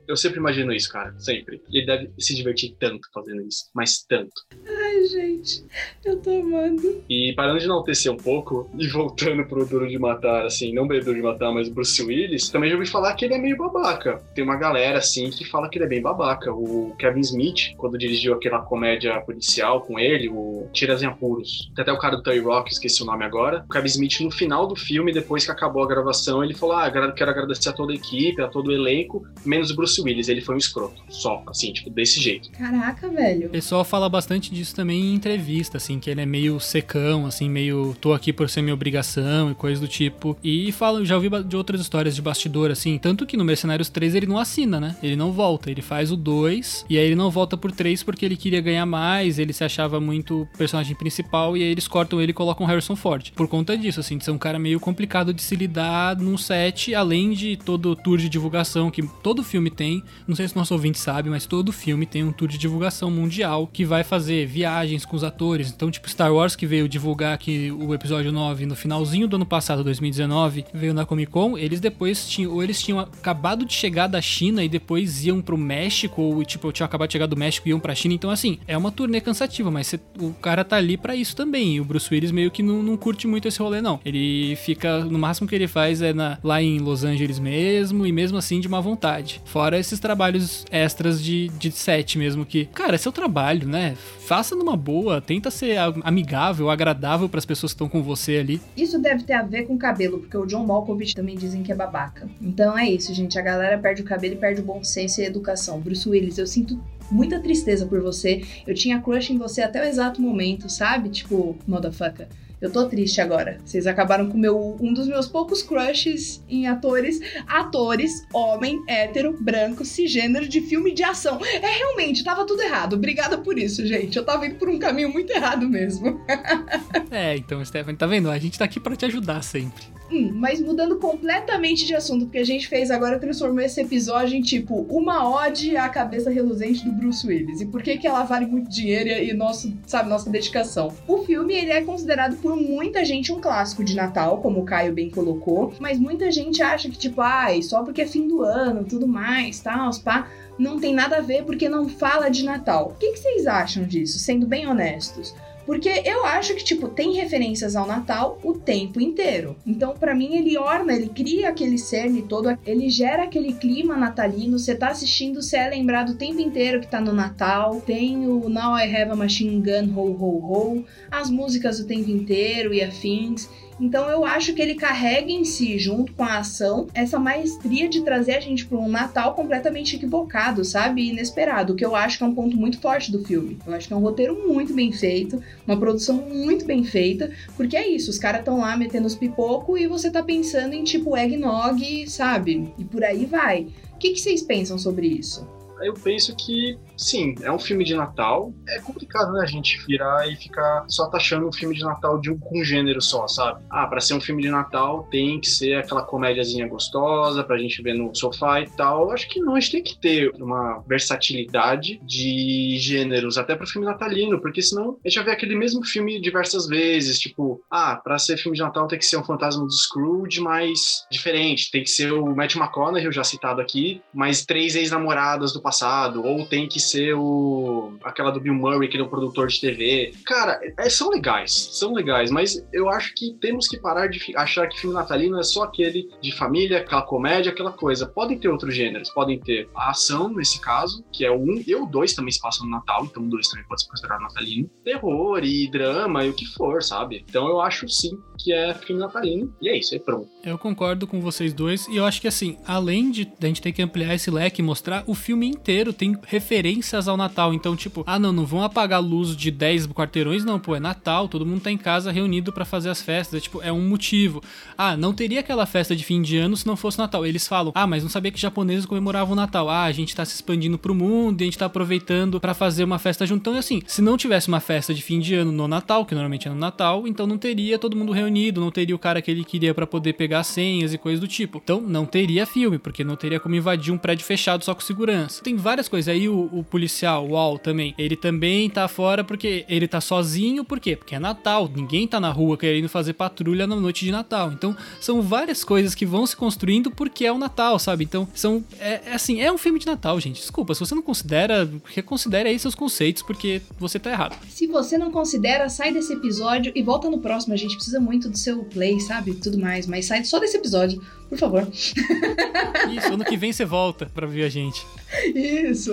Eu sempre imagino isso, cara. Sempre. Ele deve se divertir tanto fazendo isso. Mas tanto. Ai, gente. Eu tô amando. E parando de enaltecer um pouco e voltando pro Duro de Matar, assim, não bem Duro de Matar, mas Bruce Willis, também já ouvi falar que ele é meio babaca. Tem uma galera, assim, que fala que ele é bem babaca. O Kevin Smith, quando dirigiu aquela comédia policial com ele, o Tiras em Apuros. Tem até o cara do Terry Rock, esqueci o nome agora. O Kevin Smith, no final do filme, depois que acabou a gravação, ele falou: Ah, quero agradecer a toda a equipe, a todo o elenco, menos o Bruce Willis. Ele foi um escroto. Só, assim, tipo, desse jeito. Caraca, velho. O pessoal fala bastante disso também em entrevista, assim, que ele é meio secão, assim, meio tô aqui por ser minha obrigação e coisa do tipo. E falo, já ouvi de outras histórias de bastidor, assim, tanto que no Mercenários 3 ele não assina, né? Ele não volta, ele faz o 2 e aí ele não volta por 3 porque ele queria ganhar mais, ele se achava muito personagem principal e aí eles cortam ele e colocam Harrison Ford. Por conta disso, assim, de ser um cara meio complicado de se lidar num set, além de todo o tour de divulgação que todo filme tem. Não sei se nosso ouvinte sabe, mas todo filme tem um tour de divulgação mundial que vai fazer viagens com os atores. Então, tipo, Star Wars que veio divulgar aqui o episódio 9 no finalzinho do ano passado, 2019, veio na Comic Con, eles depois tinham, ou eles tinham acabado de chegar da China e depois iam pro México, ou tipo, tinha acabado de chegar do México e iam pra China. Então, assim, é uma turnê cansativa, mas cê, o cara tá ali para isso também. E o Bruce Willis meio que não, não curte muito esse rolê, não. Ele fica, no máximo que ele faz é na, lá em Los Angeles mesmo, e mesmo assim de má vontade. Fora esses trabalhos extras de, de set mesmo, que, cara, é seu trabalho, né? Faça numa boa, tenta ser amigável, agradável para as pessoas que estão com você ali. Isso deve ter a ver com o cabelo, porque o John Malkovich também dizem que é babaca. Então é isso, gente. A galera perde o cabelo e perde o bom senso e a educação. Bruce Willis, eu sinto muita tristeza por você. Eu tinha crush em você até o exato momento, sabe? Tipo, motherfucker. Eu tô triste agora. Vocês acabaram com meu, um dos meus poucos crushes em atores. Atores, homem, hétero, branco, cisgênero de filme de ação. É realmente, tava tudo errado. Obrigada por isso, gente. Eu tava indo por um caminho muito errado mesmo. é, então, Stephanie, tá vendo? A gente tá aqui para te ajudar sempre. Hum, mas mudando completamente de assunto, porque a gente fez agora, transformou esse episódio em tipo uma ode à cabeça reluzente do Bruce Willis. E por que, que ela vale muito dinheiro e nosso, sabe, nossa dedicação? O filme ele é considerado por muita gente um clássico de Natal, como o Caio bem colocou, mas muita gente acha que, tipo, ai, só porque é fim do ano, tudo mais, tal, pá não tem nada a ver porque não fala de Natal. O que, que, vocês acham disso, sendo bem honestos? Porque eu acho que, tipo, tem referências ao Natal o tempo inteiro. Então, para mim, ele orna, ele cria aquele cerne todo, ele gera aquele clima natalino. Você tá assistindo, você é lembrado o tempo inteiro que tá no Natal. Tem o Now I Have a Machine Gun, Ho Ho Ho, as músicas o tempo inteiro e afins. Então eu acho que ele carrega em si, junto com a ação, essa maestria de trazer a gente para um Natal completamente equivocado, sabe? Inesperado, que eu acho que é um ponto muito forte do filme. Eu acho que é um roteiro muito bem feito, uma produção muito bem feita, porque é isso, os caras estão lá metendo os pipocos e você tá pensando em tipo eggnog, sabe? E por aí vai. O que, que vocês pensam sobre isso? Eu penso que sim, é um filme de Natal. É complicado, né, a gente virar e ficar só taxando um filme de Natal de um, um gênero só, sabe? Ah, para ser um filme de Natal tem que ser aquela comédiazinha gostosa pra gente ver no sofá e tal. Eu acho que não, a gente tem que ter uma versatilidade de gêneros, até pro filme natalino, porque senão a gente vai ver aquele mesmo filme diversas vezes, tipo, ah, pra ser filme de Natal tem que ser um fantasma do Scrooge, mas diferente. Tem que ser o Matt McConaughey, já citado aqui, mais três ex-namoradas do passado, ou tem que ser o aquela do Bill Murray, que ele é um produtor de TV. Cara, é, são legais, são legais, mas eu acho que temos que parar de achar que filme natalino é só aquele de família, aquela comédia, aquela coisa. Podem ter outros gêneros, podem ter a ação, nesse caso, que é o um, e o dois também se passam no Natal, então o dois também pode ser considerado natalino. Terror e drama e o que for, sabe? Então eu acho sim que é filme natalino, e é isso, é pronto. Eu concordo com vocês dois, e eu acho que assim, além de a gente ter que ampliar esse leque e mostrar, o filme inteiro tem referências ao Natal. Então, tipo, ah, não, não vão apagar a luz de 10 quarteirões, não, pô, é Natal, todo mundo tá em casa reunido para fazer as festas. É, tipo, é um motivo. Ah, não teria aquela festa de fim de ano se não fosse Natal. Eles falam, ah, mas não sabia que japoneses comemoravam o Natal. Ah, a gente tá se expandindo pro mundo e a gente tá aproveitando para fazer uma festa junto. Então, assim, se não tivesse uma festa de fim de ano no Natal, que normalmente é no Natal, então não teria todo mundo reunido, não teria o cara que ele queria para poder pegar senhas e coisas do tipo. Então, não teria filme, porque não teria como invadir um prédio fechado só com segurança. Tem várias coisas. Aí o, o policial, o Wall também, ele também tá fora porque ele tá sozinho, por quê? Porque é Natal, ninguém tá na rua querendo fazer patrulha na noite de Natal. Então, são várias coisas que vão se construindo porque é o Natal, sabe? Então, são. É, é assim, é um filme de Natal, gente. Desculpa, se você não considera, reconsidere aí seus conceitos, porque você tá errado. Se você não considera, sai desse episódio e volta no próximo. A gente precisa muito do seu play, sabe? Tudo mais. Mas sai só desse episódio, por favor. Isso, ano que vem você volta pra ver a gente. Isso.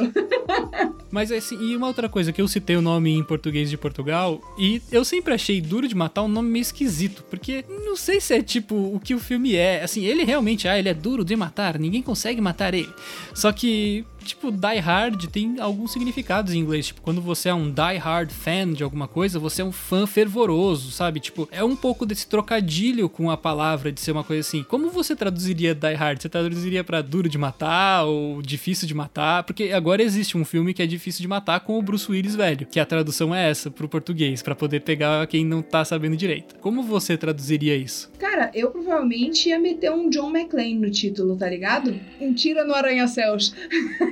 Mas assim, e uma outra coisa que eu citei o nome em português de Portugal, e eu sempre achei Duro de Matar um nome meio esquisito, porque não sei se é tipo o que o filme é. Assim, ele realmente, ah, ele é duro de matar, ninguém consegue matar ele. Só que tipo, die hard tem alguns significados em inglês. Tipo, quando você é um die hard fan de alguma coisa, você é um fã fervoroso, sabe? Tipo, é um pouco desse trocadilho com a palavra de ser uma coisa assim. Como você traduziria die hard? Você traduziria para duro de matar ou difícil de matar? Porque agora existe um filme que é difícil de matar com o Bruce Willis velho, que a tradução é essa pro português, para poder pegar quem não tá sabendo direito. Como você traduziria isso? Cara, eu provavelmente ia meter um John McClane no título, tá ligado? Um tira no arranha-céus.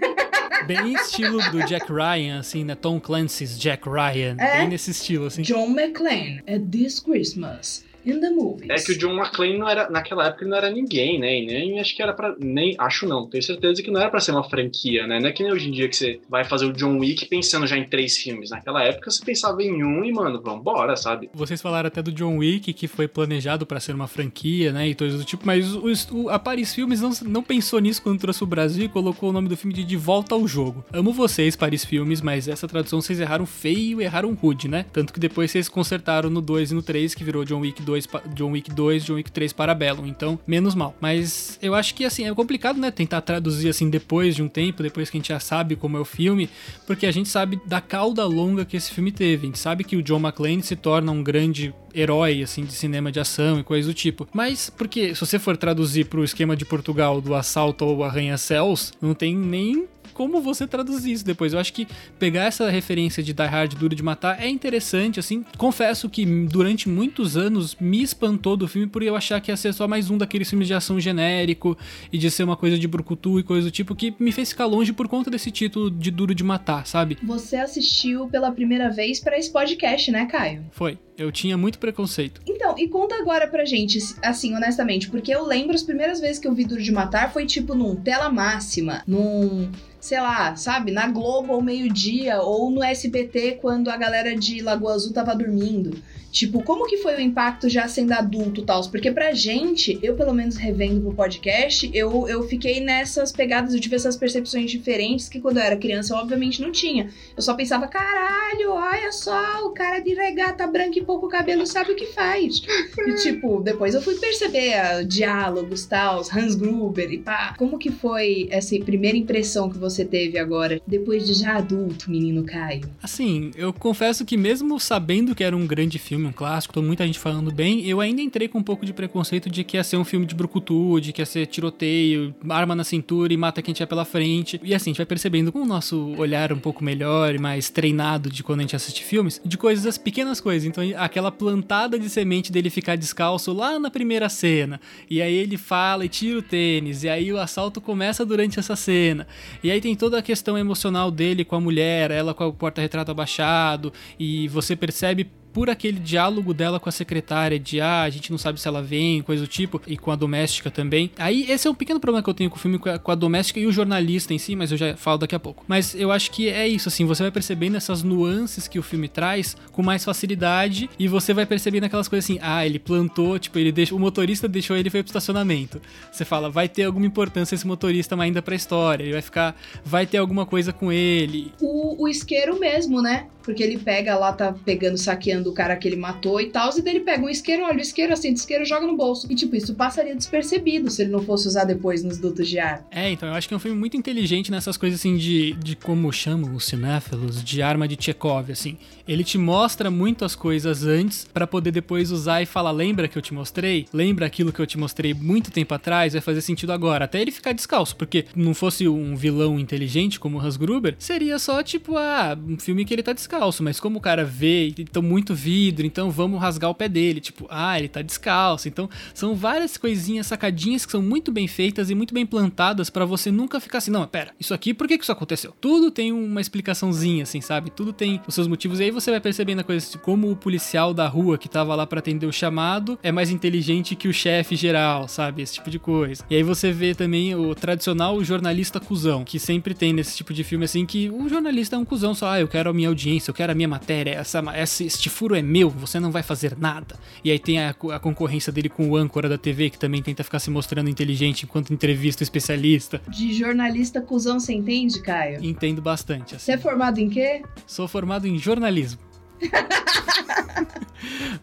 Bem estilo do Jack Ryan, assim, né? Tom Clancy's Jack Ryan. É? Bem nesse estilo, assim. John McClane, at this Christmas in the movies. É que o John McClane não era, naquela época ele não era ninguém, né? E nem acho que era para nem acho não, tenho certeza que não era para ser uma franquia, né? Não é que nem hoje em dia que você vai fazer o John Wick pensando já em três filmes. Naquela época você pensava em um e, mano, vambora, sabe? Vocês falaram até do John Wick que foi planejado para ser uma franquia, né? E coisas do tipo, mas o, o, a Paris Filmes não, não pensou nisso quando trouxe o Brasil e colocou o nome do filme de De Volta ao Jogo. Amo vocês, Paris Filmes, mas essa tradução vocês erraram feio e erraram rude, né? Tanto que depois vocês consertaram no 2 e no 3, que virou John Wick 2, John Wick 2, John Wick 3 Parabellum, então menos mal. Mas eu acho que assim, é complicado, né, tentar traduzir assim depois de um tempo, depois que a gente já sabe como é o filme, porque a gente sabe da cauda longa que esse filme teve. A gente sabe que o John McClane se torna um grande herói assim de cinema de ação e coisas do tipo. Mas porque se você for traduzir para o esquema de Portugal do assalto ao arranha-céus, não tem nem como você traduzir isso depois. Eu acho que pegar essa referência de Die Hard Duro de Matar é interessante, assim. Confesso que durante muitos anos me espantou do filme por eu achar que ia ser só mais um daqueles filmes de ação genérico e de ser uma coisa de brucutu e coisa do tipo que me fez ficar longe por conta desse título de Duro de Matar, sabe? Você assistiu pela primeira vez para esse podcast, né, Caio? Foi. Eu tinha muito preconceito. Então, e conta agora pra gente, assim, honestamente, porque eu lembro as primeiras vezes que eu vi Duro de Matar foi tipo num tela máxima, num sei lá, sabe, na Globo ao meio-dia ou no SBT quando a galera de Lagoa Azul tava dormindo. Tipo, como que foi o impacto já sendo adulto tal? Porque pra gente, eu pelo menos revendo pro podcast, eu, eu fiquei nessas pegadas, eu tive essas percepções diferentes que quando eu era criança eu obviamente não tinha. Eu só pensava, caralho, olha só, o cara de regata branca e pouco cabelo sabe o que faz. e tipo, depois eu fui perceber uh, diálogos, tal, Hans Gruber e pá. Como que foi essa primeira impressão que você teve agora, depois de já adulto, menino Caio? Assim, eu confesso que mesmo sabendo que era um grande filme, filme, um clássico, tô muita gente falando bem. Eu ainda entrei com um pouco de preconceito de que ia ser um filme de brucutu, de que ia ser tiroteio, arma na cintura e mata quem tiver pela frente. E assim, a gente vai percebendo com o nosso olhar um pouco melhor e mais treinado de quando a gente assiste filmes, de coisas, as pequenas coisas. Então, aquela plantada de semente dele ficar descalço lá na primeira cena. E aí ele fala e tira o tênis. E aí o assalto começa durante essa cena. E aí tem toda a questão emocional dele com a mulher, ela com o porta-retrato abaixado. E você percebe por aquele diálogo dela com a secretária de ah, a gente não sabe se ela vem, coisa do tipo, e com a doméstica também. Aí esse é um pequeno problema que eu tenho com o filme com a, com a doméstica e o jornalista em si, mas eu já falo daqui a pouco. Mas eu acho que é isso, assim, você vai percebendo essas nuances que o filme traz com mais facilidade e você vai percebendo aquelas coisas assim, ah, ele plantou, tipo, ele deixa, o motorista deixou ele foi pro estacionamento. Você fala, vai ter alguma importância esse motorista ainda pra história, ele vai ficar, vai ter alguma coisa com ele. O, o isqueiro mesmo, né? Porque ele pega lá, tá pegando, saqueando o cara que ele matou e tal, e daí ele pega um isqueiro, olha o isqueiro, assim, isqueiro joga no bolso. E tipo, isso passaria despercebido se ele não fosse usar depois nos dutos de ar. É, então eu acho que é um filme muito inteligente nessas coisas assim de, de como chamam os cinéfilos, de arma de Chekhov, assim. Ele te mostra muito as coisas antes para poder depois usar e falar, lembra que eu te mostrei? Lembra aquilo que eu te mostrei muito tempo atrás? Vai fazer sentido agora. Até ele ficar descalço, porque não fosse um vilão inteligente como o Hans Gruber, seria só tipo, ah, um filme que ele tá descalço, mas como o cara vê, então muito vidro, então vamos rasgar o pé dele, tipo, ah, ele tá descalço. Então são várias coisinhas, sacadinhas que são muito bem feitas e muito bem plantadas para você nunca ficar assim, não, pera, isso aqui, por que que isso aconteceu? Tudo tem uma explicaçãozinha, assim, sabe? Tudo tem os seus motivos e aí você vai percebendo a coisa assim, como o policial da rua que tava lá para atender o chamado é mais inteligente que o chefe geral, sabe? Esse tipo de coisa. E aí você vê também o tradicional jornalista cuzão, que sempre tem nesse tipo de filme assim, que o jornalista é um cuzão só, ah, eu quero a minha audiência, eu quero a minha matéria, essa, essa, este furo é meu, você não vai fazer nada. E aí tem a, a concorrência dele com o âncora da TV, que também tenta ficar se mostrando inteligente enquanto entrevista o especialista. De jornalista cuzão, você entende, Caio? Entendo bastante. Assim. Você é formado em quê? Sou formado em jornalismo.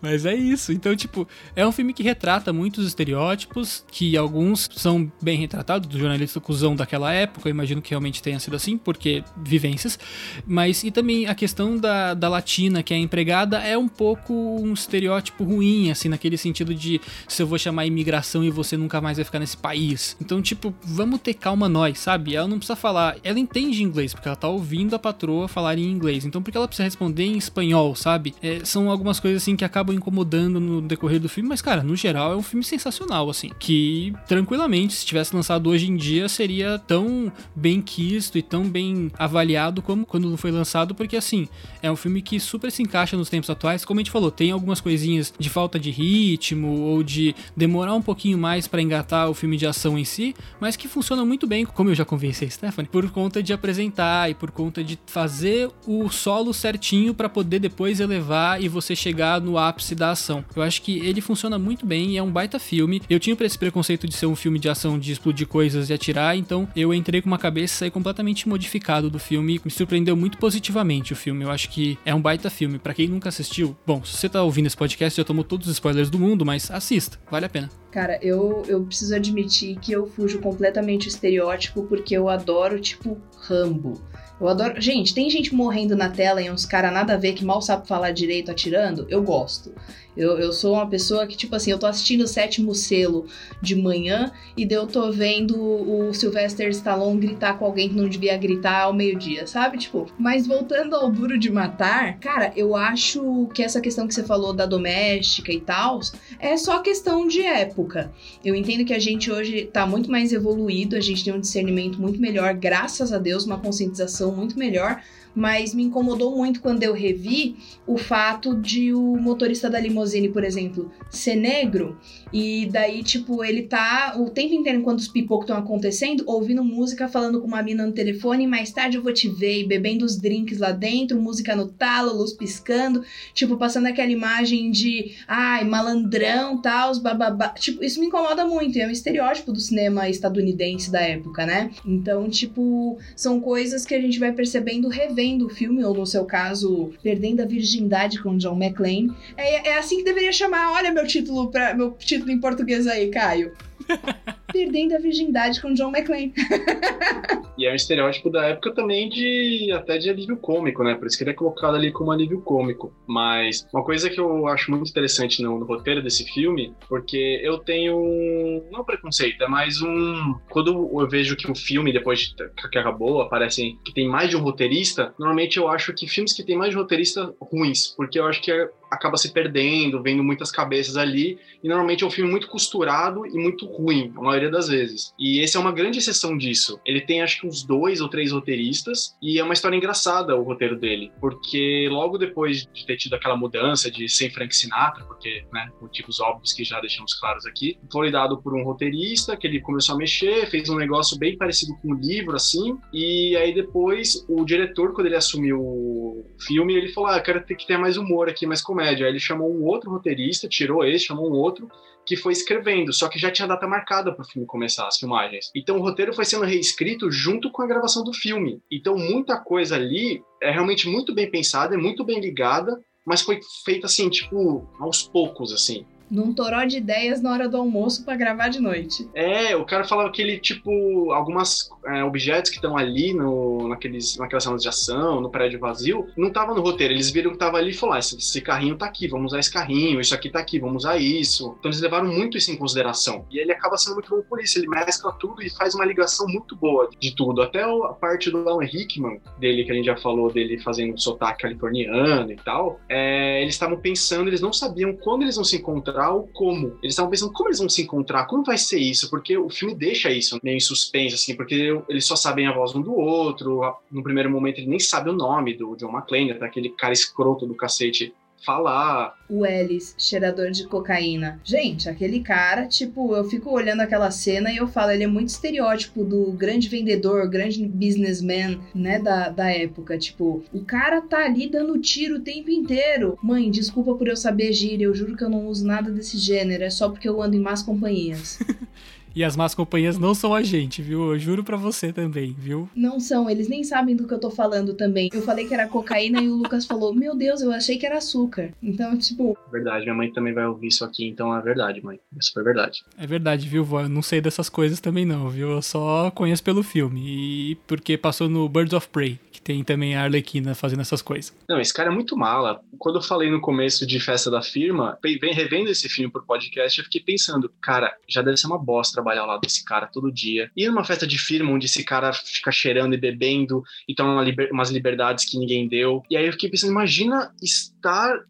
Mas é isso. Então, tipo, é um filme que retrata muitos estereótipos, que alguns são bem retratados, do jornalista cuzão daquela época, eu imagino que realmente tenha sido assim, porque vivências. Mas, e também a questão da, da latina, que é empregada, é um pouco um estereótipo ruim, assim, naquele sentido de se eu vou chamar imigração e você nunca mais vai ficar nesse país. Então, tipo, vamos ter calma nós, sabe? Ela não precisa falar, ela entende inglês, porque ela tá ouvindo a patroa falar em inglês. Então, por que ela precisa responder em espanhol, sabe? É, são algumas coisas assim que acabam incomodando no decorrer do filme, mas cara, no geral é um filme sensacional, assim, que tranquilamente, se tivesse lançado hoje em dia, seria tão bem quisto e tão bem avaliado como quando foi lançado, porque assim, é um filme que super se encaixa nos tempos atuais, como a gente falou, tem algumas coisinhas de falta de ritmo ou de demorar um pouquinho mais para engatar o filme de ação em si, mas que funciona muito bem, como eu já conversei a Stephanie, por conta de apresentar e por conta de fazer o solo certinho para poder depois elevar e você chegar no ápice da ação. Eu acho que ele funciona muito bem e é um baita filme. Eu tinha esse preconceito de ser um filme de ação, de explodir coisas e atirar, então eu entrei com uma cabeça e saí completamente modificado do filme. Me surpreendeu muito positivamente o filme. Eu acho que é um baita filme. Para quem nunca assistiu, bom, se você tá ouvindo esse podcast, já tomou todos os spoilers do mundo, mas assista, vale a pena. Cara, eu, eu preciso admitir que eu fujo completamente o estereótipo porque eu adoro, tipo, Rambo. Eu adoro. Gente, tem gente morrendo na tela e uns caras nada a ver que mal sabe falar direito atirando. Eu gosto. Eu, eu sou uma pessoa que, tipo assim, eu tô assistindo o sétimo selo de manhã e daí eu tô vendo o Sylvester Stallone gritar com alguém que não devia gritar ao meio-dia, sabe? Tipo, mas voltando ao duro de matar, cara, eu acho que essa questão que você falou da doméstica e tal é só questão de época. Eu entendo que a gente hoje tá muito mais evoluído, a gente tem um discernimento muito melhor, graças a Deus, uma conscientização muito melhor mas me incomodou muito quando eu revi o fato de o motorista da limusine, por exemplo, ser negro e daí, tipo, ele tá o tempo inteiro enquanto os pipocos estão acontecendo, ouvindo música, falando com uma mina no telefone, mais tarde eu vou te ver, e bebendo os drinks lá dentro, música no talo, luz piscando, tipo, passando aquela imagem de, ai, malandrão, tal, os bababá. Tipo, isso me incomoda muito, e é um estereótipo do cinema estadunidense da época, né? Então, tipo, são coisas que a gente vai percebendo revendo o filme, ou no seu caso, perdendo a virgindade com John McClane. É, é assim que deveria chamar, olha meu título para meu título em português aí, Caio. Perdendo a virgindade com John McClane. e é um estereótipo da época também de até de alívio cômico, né? Por isso que ele é colocado ali como alívio cômico. Mas uma coisa que eu acho muito interessante no, no roteiro desse filme, porque eu tenho um, não preconceito, é mais um quando eu vejo que um filme depois que acabou aparece que tem mais de um roteirista, normalmente eu acho que filmes que tem mais de um roteirista ruins, porque eu acho que é acaba se perdendo, vendo muitas cabeças ali, e normalmente é um filme muito costurado e muito ruim, a maioria das vezes. E esse é uma grande exceção disso. Ele tem acho que uns dois ou três roteiristas, e é uma história engraçada o roteiro dele, porque logo depois de ter tido aquela mudança de sem Frank Sinatra, porque, né, motivos óbvios que já deixamos claros aqui, foi dado por um roteirista que ele começou a mexer, fez um negócio bem parecido com um livro, assim, e aí depois o diretor, quando ele assumiu o filme, ele falou: Ah, eu quero ter que ter mais humor aqui, mais comédia. Aí ele chamou um outro roteirista, tirou esse, chamou um outro, que foi escrevendo, só que já tinha data marcada para o filme começar, as filmagens. Então o roteiro foi sendo reescrito junto com a gravação do filme. Então muita coisa ali é realmente muito bem pensada, é muito bem ligada, mas foi feita assim, tipo, aos poucos, assim num toró de ideias na hora do almoço para gravar de noite. É, o cara falava que ele, tipo, algumas é, objetos que estão ali no, naqueles, naquelas cenas de ação, no prédio vazio, não tava no roteiro. Eles viram que tava ali e falaram: ah, esse, esse, carrinho tá aqui, vamos usar esse carrinho, isso aqui tá aqui, vamos usar isso. Então eles levaram muito isso em consideração. E ele acaba sendo muito bom por isso. Ele mescla tudo e faz uma ligação muito boa de tudo. Até a parte do Alan Rickman, dele, que a gente já falou, dele fazendo sotaque californiano e tal, é, eles estavam pensando, eles não sabiam quando eles vão se encontrar como. Eles estavam pensando como eles vão se encontrar, como vai ser isso, porque o filme deixa isso meio em suspense, assim, porque eles só sabem a voz um do outro. No primeiro momento ele nem sabe o nome do John McClane, até aquele cara escroto do cacete falar. O Ellis, cheirador de cocaína. Gente, aquele cara, tipo, eu fico olhando aquela cena e eu falo, ele é muito estereótipo do grande vendedor, grande businessman, né, da, da época. Tipo, o cara tá ali dando tiro o tempo inteiro. Mãe, desculpa por eu saber gíria, eu juro que eu não uso nada desse gênero, é só porque eu ando em más companhias. E as más companhias não são a gente, viu? Eu juro pra você também, viu? Não são, eles nem sabem do que eu tô falando também. Eu falei que era cocaína e o Lucas falou: Meu Deus, eu achei que era açúcar. Então, tipo. Verdade, minha mãe também vai ouvir isso aqui, então é verdade, mãe. Isso foi verdade. É verdade, viu, vó? Eu não sei dessas coisas também, não, viu? Eu só conheço pelo filme. E porque passou no Birds of Prey, tem também a Arlequina fazendo essas coisas. Não, esse cara é muito mala. Quando eu falei no começo de Festa da Firma, vem revendo esse filme por podcast, eu fiquei pensando, cara, já deve ser uma bosta trabalhar ao lado desse cara todo dia. Ir numa festa de firma onde esse cara fica cheirando e bebendo e toma liber umas liberdades que ninguém deu. E aí eu fiquei pensando, imagina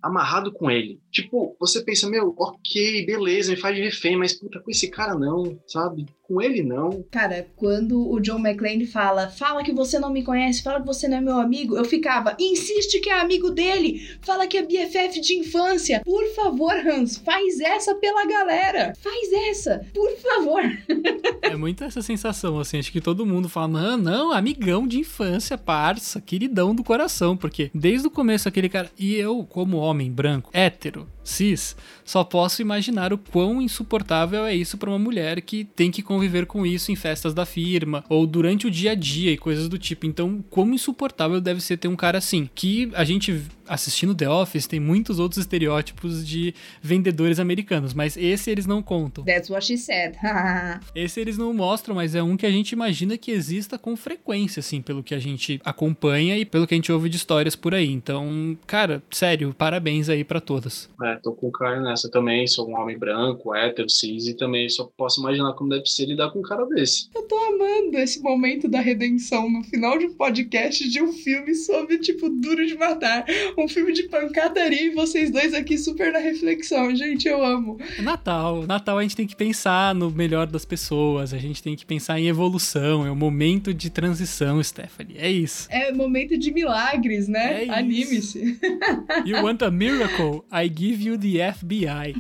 amarrado com ele. Tipo, você pensa, meu, ok, beleza, me faz de refém, mas puta, com esse cara não, sabe? Com ele não. Cara, quando o John McClane fala, fala que você não me conhece, fala que você não é meu amigo, eu ficava, insiste que é amigo dele, fala que é BFF de infância. Por favor, Hans, faz essa pela galera. Faz essa, por favor. É muito essa sensação, assim, acho que todo mundo fala, não, não, amigão de infância, parça, queridão do coração, porque desde o começo aquele cara, e eu, como homem branco, hétero, cis, só posso imaginar o quão insuportável é isso para uma mulher que tem que conviver com isso em festas da firma ou durante o dia a dia e coisas do tipo. Então, quão insuportável deve ser ter um cara assim, que a gente assistindo The Office, tem muitos outros estereótipos de vendedores americanos, mas esse eles não contam. That's what she said. esse eles não mostram, mas é um que a gente imagina que exista com frequência, assim, pelo que a gente acompanha e pelo que a gente ouve de histórias por aí. Então, cara, sério, parabéns aí para todas. É, tô com o Caio nessa também, sou um homem branco, hétero, cis, e também só posso imaginar como deve ser lidar com um cara desse. Eu tô amando esse momento da redenção no final de um podcast de um filme sobre, tipo, Duro de Matar um filme de pancadaria e vocês dois aqui super na reflexão. Gente, eu amo. Natal. Natal a gente tem que pensar no melhor das pessoas, a gente tem que pensar em evolução, é um momento de transição, Stephanie. É isso. É momento de milagres, né? É Anime-se. You want a miracle? I give you the FBI.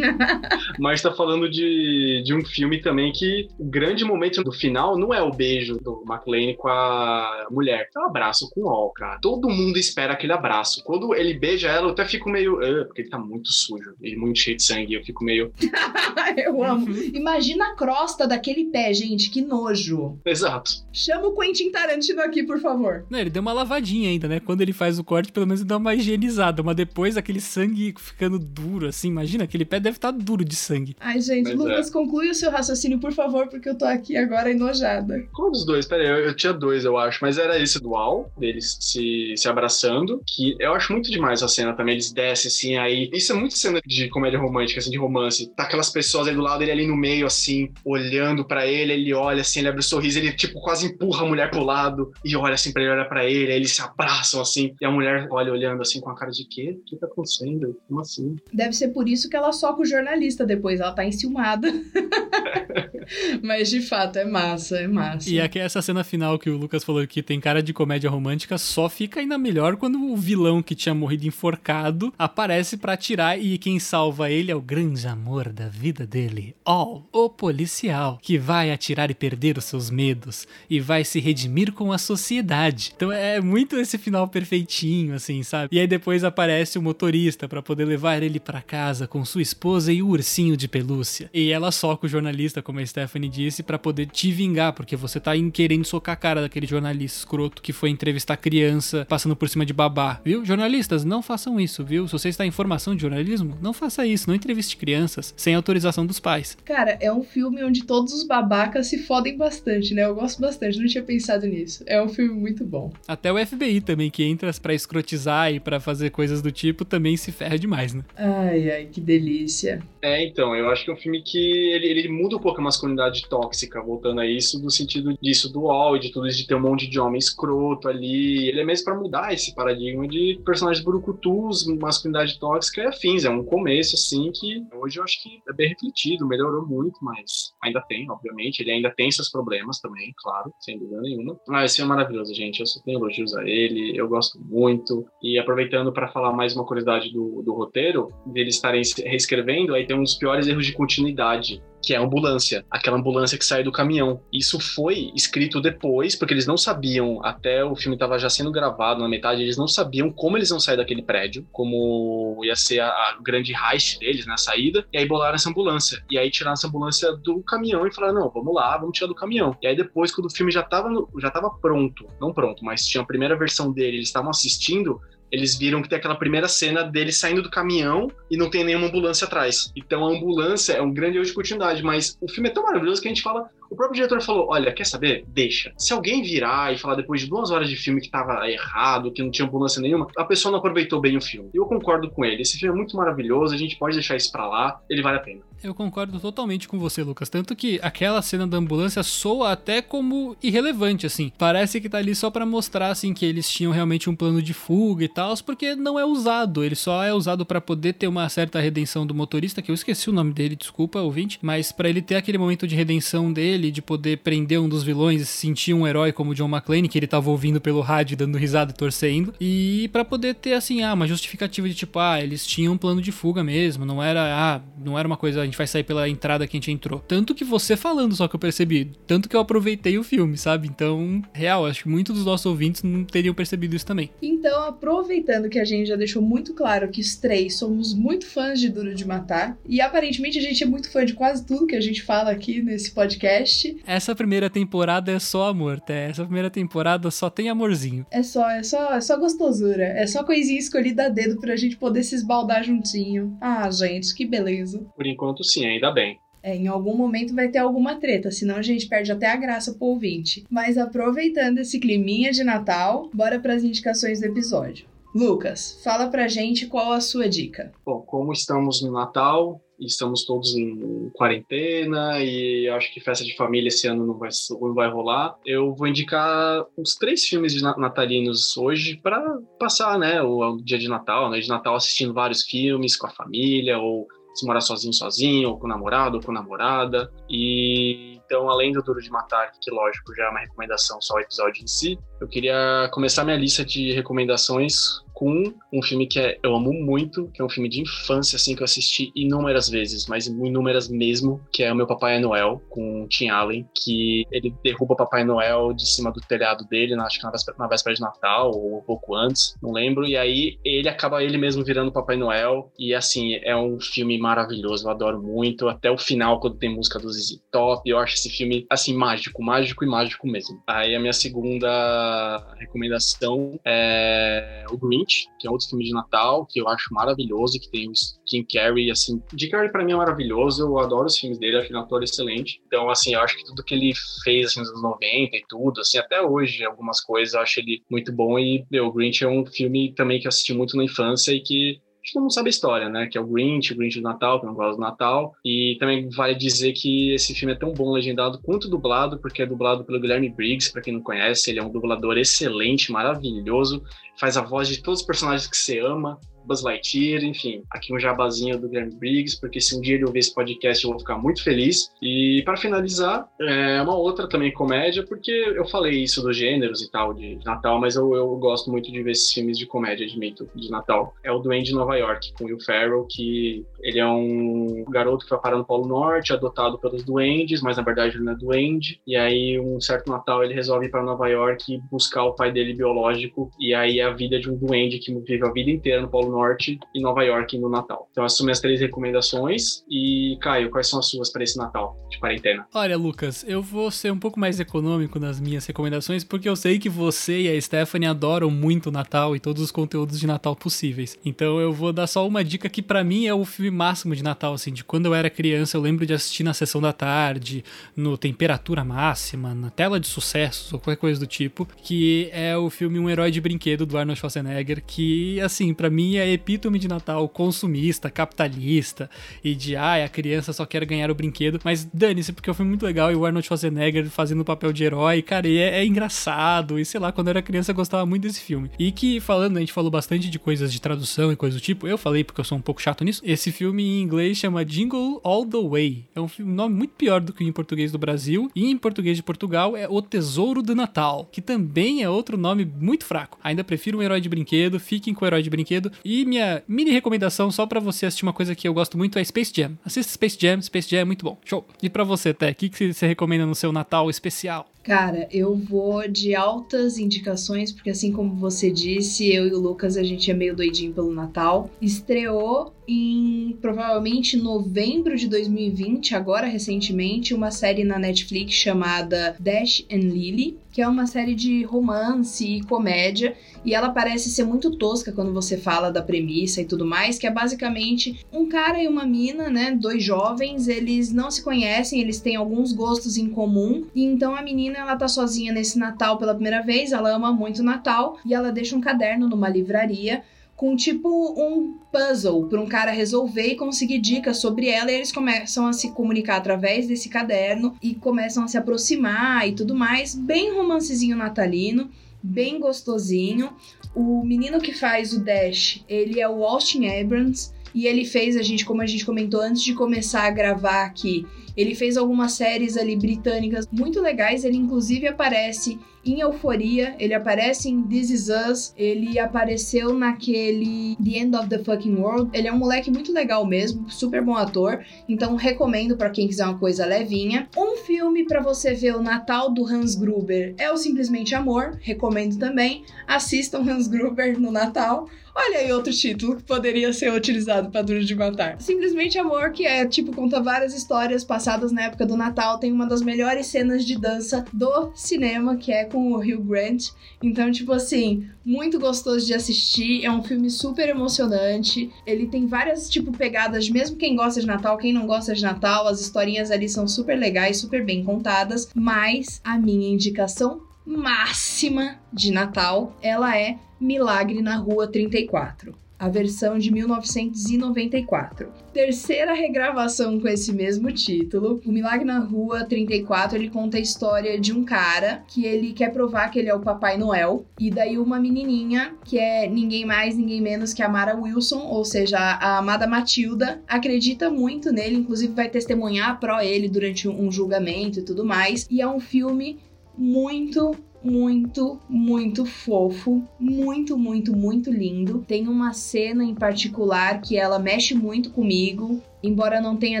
Mas tá falando de, de um filme também que o grande momento do final não é o beijo do McLean com a mulher. É um abraço com o All, cara. Todo mundo espera aquele abraço. Quando ele beija ela, eu até fico meio. Uh, porque ele tá muito sujo e muito cheio de sangue. Eu fico meio. eu amo. Uhum. Imagina a crosta daquele pé, gente. Que nojo. Exato. Chama o Quentin Tarantino aqui, por favor. Não, ele deu uma lavadinha ainda, né? Quando ele faz o corte, pelo menos ele dá uma higienizada. Mas depois aquele sangue ficando duro, assim. Imagina, aquele pé deve estar tá duro de sangue. Ai, gente, Mas Lucas, é. conclui o seu raciocínio, por favor, porque eu tô aqui agora enojada. Qual dos dois? Peraí, eu, eu tinha dois, eu acho. Mas era esse dual, deles se, se abraçando, que eu acho muito demais a cena também. Eles descem assim, aí. Isso é muito cena de comédia romântica, assim, de romance. Tá aquelas pessoas aí do lado, ele ali no meio, assim, olhando para ele, ele olha assim, ele abre o um sorriso, ele tipo quase empurra a mulher pro lado e olha assim pra ele, olha pra ele, aí eles se abraçam assim, e a mulher olha olhando assim com a cara de quê? O que tá acontecendo? Como assim? Deve ser por isso que ela soca o jornalista depois, ela tá enciumada. Mas de fato é massa, é massa. E aqui essa cena final que o Lucas falou que tem cara de comédia romântica só fica ainda melhor quando o vilão que tinha morrido enforcado aparece para atirar e quem salva ele é o grande amor da vida dele, All, o policial, que vai atirar e perder os seus medos e vai se redimir com a sociedade. Então é muito esse final perfeitinho assim, sabe? E aí depois aparece o motorista para poder levar ele para casa com sua esposa e o ursinho de pelúcia. E ela soca o jornalista, como a Stephanie disse, para poder te vingar, porque você tá querendo socar a cara daquele jornalista escroto que foi entrevistar criança passando por cima de babá, viu? Jornalistas, não façam isso, viu? Se você está em formação de jornalismo, não faça isso, não entreviste crianças sem autorização dos pais. Cara, é um filme onde todos os babacas se fodem bastante, né? Eu gosto bastante, não tinha pensado nisso. É um filme muito bom. Até o FBI também, que entra para escrotizar e para fazer coisas do tipo, também se ferra demais, né? Ai, ai, que delícia. É, então, eu acho que é um filme que ele, ele muda um pouco a masculinidade tóxica, voltando a isso, no sentido disso do All, de tudo isso de ter um monte de homem escroto ali. Ele é mesmo para mudar esse paradigma de personagens brucutus, masculinidade tóxica e afins. É um começo, assim, que hoje eu acho que é bem refletido, melhorou muito, mas ainda tem, obviamente. Ele ainda tem seus problemas também, claro, sem dúvida nenhuma. Ah, esse é maravilhoso, gente. Eu só tenho elogios a ele, eu gosto muito. E aproveitando para falar mais uma curiosidade do, do roteiro, deles estarem reescrevendo, aí tem um dos piores erros de continuidade que é a ambulância, aquela ambulância que sai do caminhão. Isso foi escrito depois, porque eles não sabiam, até o filme estava já sendo gravado na metade, eles não sabiam como eles iam sair daquele prédio, como ia ser a, a grande heist deles, né, a saída, e aí bolaram essa ambulância. E aí tiraram essa ambulância do caminhão e falaram, não, vamos lá, vamos tirar do caminhão. E aí depois, quando o filme já estava já tava pronto, não pronto, mas tinha a primeira versão dele, eles estavam assistindo, eles viram que tem aquela primeira cena dele saindo do caminhão e não tem nenhuma ambulância atrás. Então a ambulância é um grande erro de continuidade, mas o filme é tão maravilhoso que a gente fala. O próprio diretor falou: olha, quer saber? Deixa. Se alguém virar e falar depois de duas horas de filme que tava errado, que não tinha ambulância nenhuma, a pessoa não aproveitou bem o filme. Eu concordo com ele. Esse filme é muito maravilhoso, a gente pode deixar isso pra lá, ele vale a pena. Eu concordo totalmente com você, Lucas. Tanto que aquela cena da ambulância soa até como irrelevante, assim. Parece que tá ali só para mostrar, assim, que eles tinham realmente um plano de fuga e tal, porque não é usado. Ele só é usado para poder ter uma certa redenção do motorista, que eu esqueci o nome dele, desculpa, ouvinte. Mas para ele ter aquele momento de redenção dele, de poder prender um dos vilões e se sentir um herói como o John McClane, que ele tava ouvindo pelo rádio, dando risada e torcendo. E para poder ter, assim, ah, uma justificativa de tipo, ah, eles tinham um plano de fuga mesmo. Não era, ah, não era uma coisa gente vai sair pela entrada que a gente entrou. Tanto que você falando só que eu percebi. Tanto que eu aproveitei o filme, sabe? Então, real, acho que muitos dos nossos ouvintes não teriam percebido isso também. Então, aproveitando que a gente já deixou muito claro que os três somos muito fãs de Duro de Matar, e aparentemente a gente é muito fã de quase tudo que a gente fala aqui nesse podcast. Essa primeira temporada é só amor, tá? Essa primeira temporada só tem amorzinho. É só, é só, é só gostosura. É só coisinha escolhida a dedo pra gente poder se esbaldar juntinho. Ah, gente, que beleza. Por enquanto, sim, ainda bem. É, em algum momento vai ter alguma treta, senão a gente perde até a graça pro ouvinte. Mas aproveitando esse climinha de Natal, bora para as indicações do episódio. Lucas, fala pra gente qual a sua dica. Bom, como estamos no Natal, estamos todos em quarentena e acho que festa de família esse ano não vai, não vai rolar. Eu vou indicar uns três filmes de natalinos hoje para passar, né, o, dia de Natal, né, de Natal assistindo vários filmes com a família ou se morar sozinho, sozinho, ou com o namorado, ou com namorada. E então, além do Duro de Matar, que lógico já é uma recomendação só o episódio em si, eu queria começar minha lista de recomendações com um filme que é, eu amo muito, que é um filme de infância, assim, que eu assisti inúmeras vezes, mas inúmeras mesmo, que é o Meu Papai Noel, com Tim Allen, que ele derruba o Papai Noel de cima do telhado dele, acho que na véspera, na véspera de Natal, ou um pouco antes, não lembro, e aí ele acaba ele mesmo virando o Papai Noel, e assim, é um filme maravilhoso, eu adoro muito, até o final, quando tem música do ZZ Top, eu acho esse filme, assim, mágico, mágico e mágico mesmo. Aí a minha segunda recomendação é o Green, que é outro filme de Natal, que eu acho maravilhoso, que tem o Jim Carrey, assim, Jim Carrey pra mim é maravilhoso, eu adoro os filmes dele, acho um ator excelente. Então, assim, eu acho que tudo que ele fez, assim, nos anos 90 e tudo, assim, até hoje, algumas coisas eu acho ele muito bom e, meu, Grinch é um filme também que eu assisti muito na infância e que todo mundo sabe a história, né? Que é o Grinch, o Grinch do Natal, que não gosta do Natal. E também vale dizer que esse filme é tão bom legendado quanto dublado, porque é dublado pelo Guilherme Briggs, para quem não conhece, ele é um dublador excelente, maravilhoso, faz a voz de todos os personagens que você ama. Buzz Lightyear, enfim, aqui um jabazinho do Guilherme Briggs, porque se um dia ele ouvir esse podcast eu vou ficar muito feliz. E para finalizar, é uma outra também comédia, porque eu falei isso dos gêneros e tal de Natal, mas eu, eu gosto muito de ver esses filmes de comédia, admito, de Natal. É o Duende de Nova York, com Will Ferrell, que ele é um garoto que vai parar no Polo Norte, adotado pelos duendes, mas na verdade ele não é duende. E aí, um certo Natal, ele resolve ir para Nova York buscar o pai dele biológico, e aí é a vida de um duende que vive a vida inteira no Polo Norte e Nova York no Natal. Então, assumi as três recomendações. E, Caio, quais são as suas para esse Natal de quarentena? Olha, Lucas, eu vou ser um pouco mais econômico nas minhas recomendações, porque eu sei que você e a Stephanie adoram muito o Natal e todos os conteúdos de Natal possíveis. Então, eu vou dar só uma dica que para mim é o filme máximo de Natal, assim, de quando eu era criança, eu lembro de assistir na sessão da tarde, no Temperatura Máxima, na tela de sucessos ou qualquer coisa do tipo, que é o filme Um Herói de Brinquedo do Arnold Schwarzenegger, que, assim, para mim é a epítome de Natal consumista, capitalista e de ai, a criança só quer ganhar o brinquedo. Mas dane-se, porque eu fui muito legal e o Arnold Schwarzenegger fazendo o papel de herói, cara, e é, é, engraçado. E sei lá, quando eu era criança eu gostava muito desse filme. E que falando, a gente falou bastante de coisas de tradução e coisas do tipo. Eu falei porque eu sou um pouco chato nisso. Esse filme em inglês chama Jingle All the Way. É um filme, nome muito pior do que em português do Brasil. E em português de Portugal é O Tesouro do Natal, que também é outro nome muito fraco. Ainda prefiro um herói de brinquedo, fiquem com o herói de brinquedo. E minha mini recomendação só para você assistir uma coisa que eu gosto muito é Space Jam. Assista Space Jam, Space Jam é muito bom. Show. E para você, Té, o que, que você recomenda no seu Natal especial? Cara, eu vou de altas indicações, porque assim como você disse, eu e o Lucas a gente é meio doidinho pelo Natal. Estreou em provavelmente novembro de 2020, agora recentemente, uma série na Netflix chamada Dash and Lily, que é uma série de romance e comédia, e ela parece ser muito tosca quando você fala da premissa e tudo mais, que é basicamente um cara e uma mina, né, dois jovens, eles não se conhecem, eles têm alguns gostos em comum, e então a menina ela tá sozinha nesse Natal pela primeira vez, ela ama muito o Natal, e ela deixa um caderno numa livraria com tipo um puzzle para um cara resolver e conseguir dicas sobre ela e eles começam a se comunicar através desse caderno e começam a se aproximar e tudo mais, bem romancezinho natalino, bem gostosinho. O menino que faz o Dash, ele é o Austin Abrams e ele fez a gente, como a gente comentou antes de começar a gravar aqui, ele fez algumas séries ali britânicas muito legais, ele inclusive aparece em Euforia, ele aparece em This Is Us, ele apareceu naquele The End of the Fucking World. Ele é um moleque muito legal mesmo, super bom ator, então recomendo para quem quiser uma coisa levinha. Um filme para você ver o Natal do Hans Gruber é o Simplesmente Amor, recomendo também. Assistam Hans Gruber no Natal. Olha aí outro título que poderia ser utilizado para Duro de Matar. Simplesmente Amor, que é tipo conta várias histórias passadas na época do Natal, tem uma das melhores cenas de dança do cinema, que é com o Hugh Grant. Então, tipo assim, muito gostoso de assistir, é um filme super emocionante. Ele tem várias tipo pegadas, mesmo quem gosta de Natal, quem não gosta de Natal, as historinhas ali são super legais, super bem contadas, mas a minha indicação máxima de Natal, ela é Milagre na Rua 34 a versão de 1994. Terceira regravação com esse mesmo título. O Milagre na Rua 34, ele conta a história de um cara que ele quer provar que ele é o Papai Noel e daí uma menininha que é ninguém mais, ninguém menos que a Mara Wilson, ou seja, a amada Matilda, acredita muito nele, inclusive vai testemunhar pró ele durante um julgamento e tudo mais. E é um filme muito muito, muito fofo, muito, muito, muito lindo. Tem uma cena em particular que ela mexe muito comigo, embora não tenha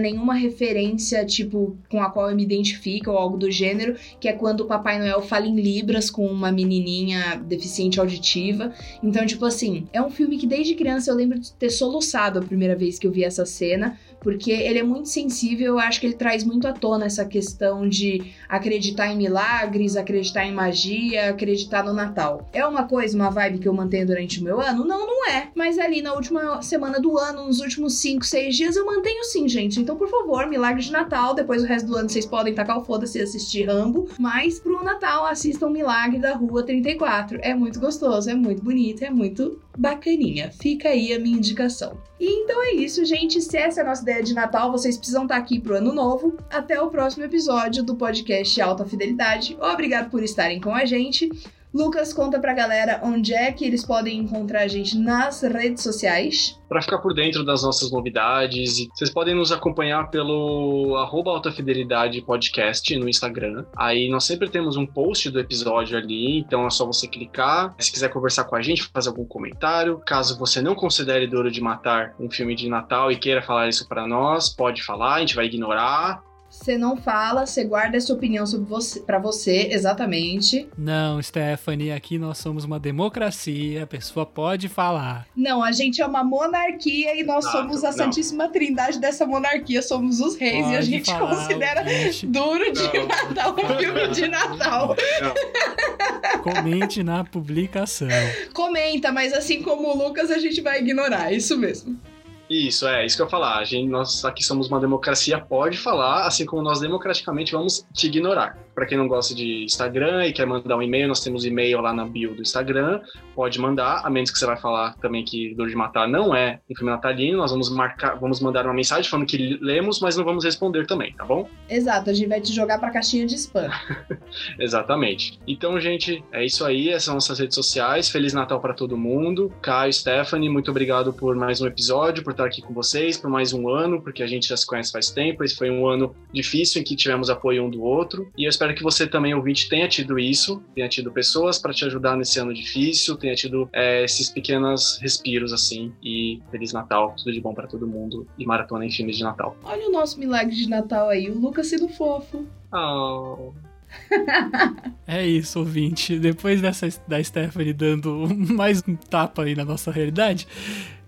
nenhuma referência, tipo, com a qual eu me identifico ou algo do gênero, que é quando o Papai Noel fala em Libras com uma menininha deficiente auditiva. Então, tipo assim, é um filme que desde criança eu lembro de ter soluçado a primeira vez que eu vi essa cena, porque ele é muito sensível, eu acho que ele traz muito à tona essa questão de acreditar em milagres, acreditar em magia, acreditar no Natal. É uma coisa, uma vibe que eu mantenho durante o meu ano? Não, não é. Mas ali na última semana do ano, nos últimos 5, 6 dias, eu mantenho sim, gente. Então, por favor, milagre de Natal. Depois o resto do ano vocês podem tacar o foda-se e assistir Rambo. Mas pro Natal, assistam Milagre da Rua 34. É muito gostoso, é muito bonito, é muito bacaninha. Fica aí a minha indicação. E então é isso, gente. Se essa é a nossa ideia de Natal, vocês precisam estar aqui pro ano novo. Até o próximo episódio do podcast Alta Fidelidade. Obrigado por estarem com a gente. Lucas, conta pra galera onde é que eles podem encontrar a gente nas redes sociais. Para ficar por dentro das nossas novidades, vocês podem nos acompanhar pelo arroba Alta Fidelidade Podcast no Instagram. Aí nós sempre temos um post do episódio ali, então é só você clicar. Se quiser conversar com a gente, fazer algum comentário. Caso você não considere Duro de Matar um filme de Natal e queira falar isso para nós, pode falar, a gente vai ignorar. Você não fala, você guarda essa opinião sobre você, para você, exatamente. Não, Stephanie, aqui nós somos uma democracia, a pessoa pode falar. Não, a gente é uma monarquia e nós Exato, somos a não. Santíssima Trindade dessa monarquia, somos os reis e a Pode gente falar, considera ouvinte. duro de Não. Natal um filme de Natal. Comente na publicação. Comenta, mas assim como o Lucas, a gente vai ignorar, isso mesmo. Isso, é, isso que eu ia falar. A gente, nós aqui somos uma democracia, pode falar, assim como nós democraticamente vamos te ignorar. Para quem não gosta de Instagram e quer mandar um e-mail, nós temos e-mail lá na bio do Instagram, pode mandar, a menos que você vai falar também que Dor de Matar não é um filme natalino, nós vamos marcar, vamos mandar uma mensagem falando que lemos, mas não vamos responder também, tá bom? Exato, a gente vai te jogar pra caixinha de spam. Exatamente. Então, gente, é isso aí, essas são nossas redes sociais. Feliz Natal para todo mundo. Caio, Stephanie, muito obrigado por mais um episódio, por estar aqui com vocês, por mais um ano, porque a gente já se conhece faz tempo. Esse foi um ano difícil em que tivemos apoio um do outro. E eu espero que você também, ouvinte, tenha tido isso, tenha tido pessoas para te ajudar nesse ano difícil, tenha tido é, esses pequenos respiros assim. E Feliz Natal, tudo de bom para todo mundo e maratona em filmes de Natal. Olha o nosso milagre de Natal aí, o Lucas sendo fofo. Oh. É isso, ouvinte. Depois dessa da Stephanie dando mais um tapa aí na nossa realidade,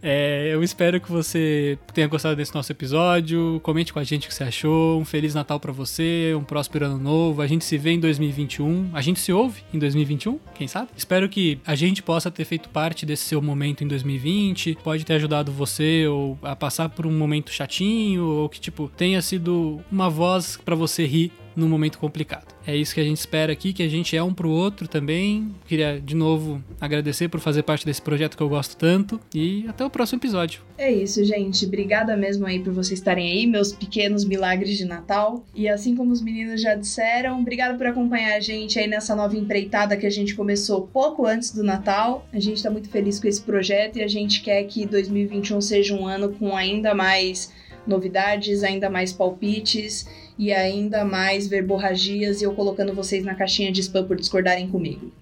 é, eu espero que você tenha gostado desse nosso episódio. Comente com a gente o que você achou. Um Feliz Natal pra você, um próspero ano novo. A gente se vê em 2021. A gente se ouve em 2021, quem sabe? Espero que a gente possa ter feito parte desse seu momento em 2020. Pode ter ajudado você ou a passar por um momento chatinho ou que tipo tenha sido uma voz pra você rir num momento complicado. É isso que a gente espera aqui, que a gente é um pro outro também. Queria de novo agradecer por fazer parte desse projeto que eu gosto tanto e até o próximo episódio. É isso, gente. Obrigada mesmo aí por vocês estarem aí, meus pequenos milagres de Natal. E assim como os meninos já disseram, obrigada por acompanhar a gente aí nessa nova empreitada que a gente começou pouco antes do Natal. A gente tá muito feliz com esse projeto e a gente quer que 2021 seja um ano com ainda mais novidades, ainda mais palpites e ainda mais verborragias e eu colocando vocês na caixinha de spam por discordarem comigo.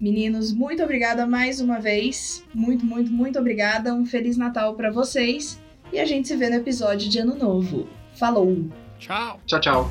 Meninos, muito obrigada mais uma vez. Muito, muito, muito obrigada. Um feliz Natal pra vocês e a gente se vê no episódio de Ano Novo. Falou! Tchau! Tchau, tchau.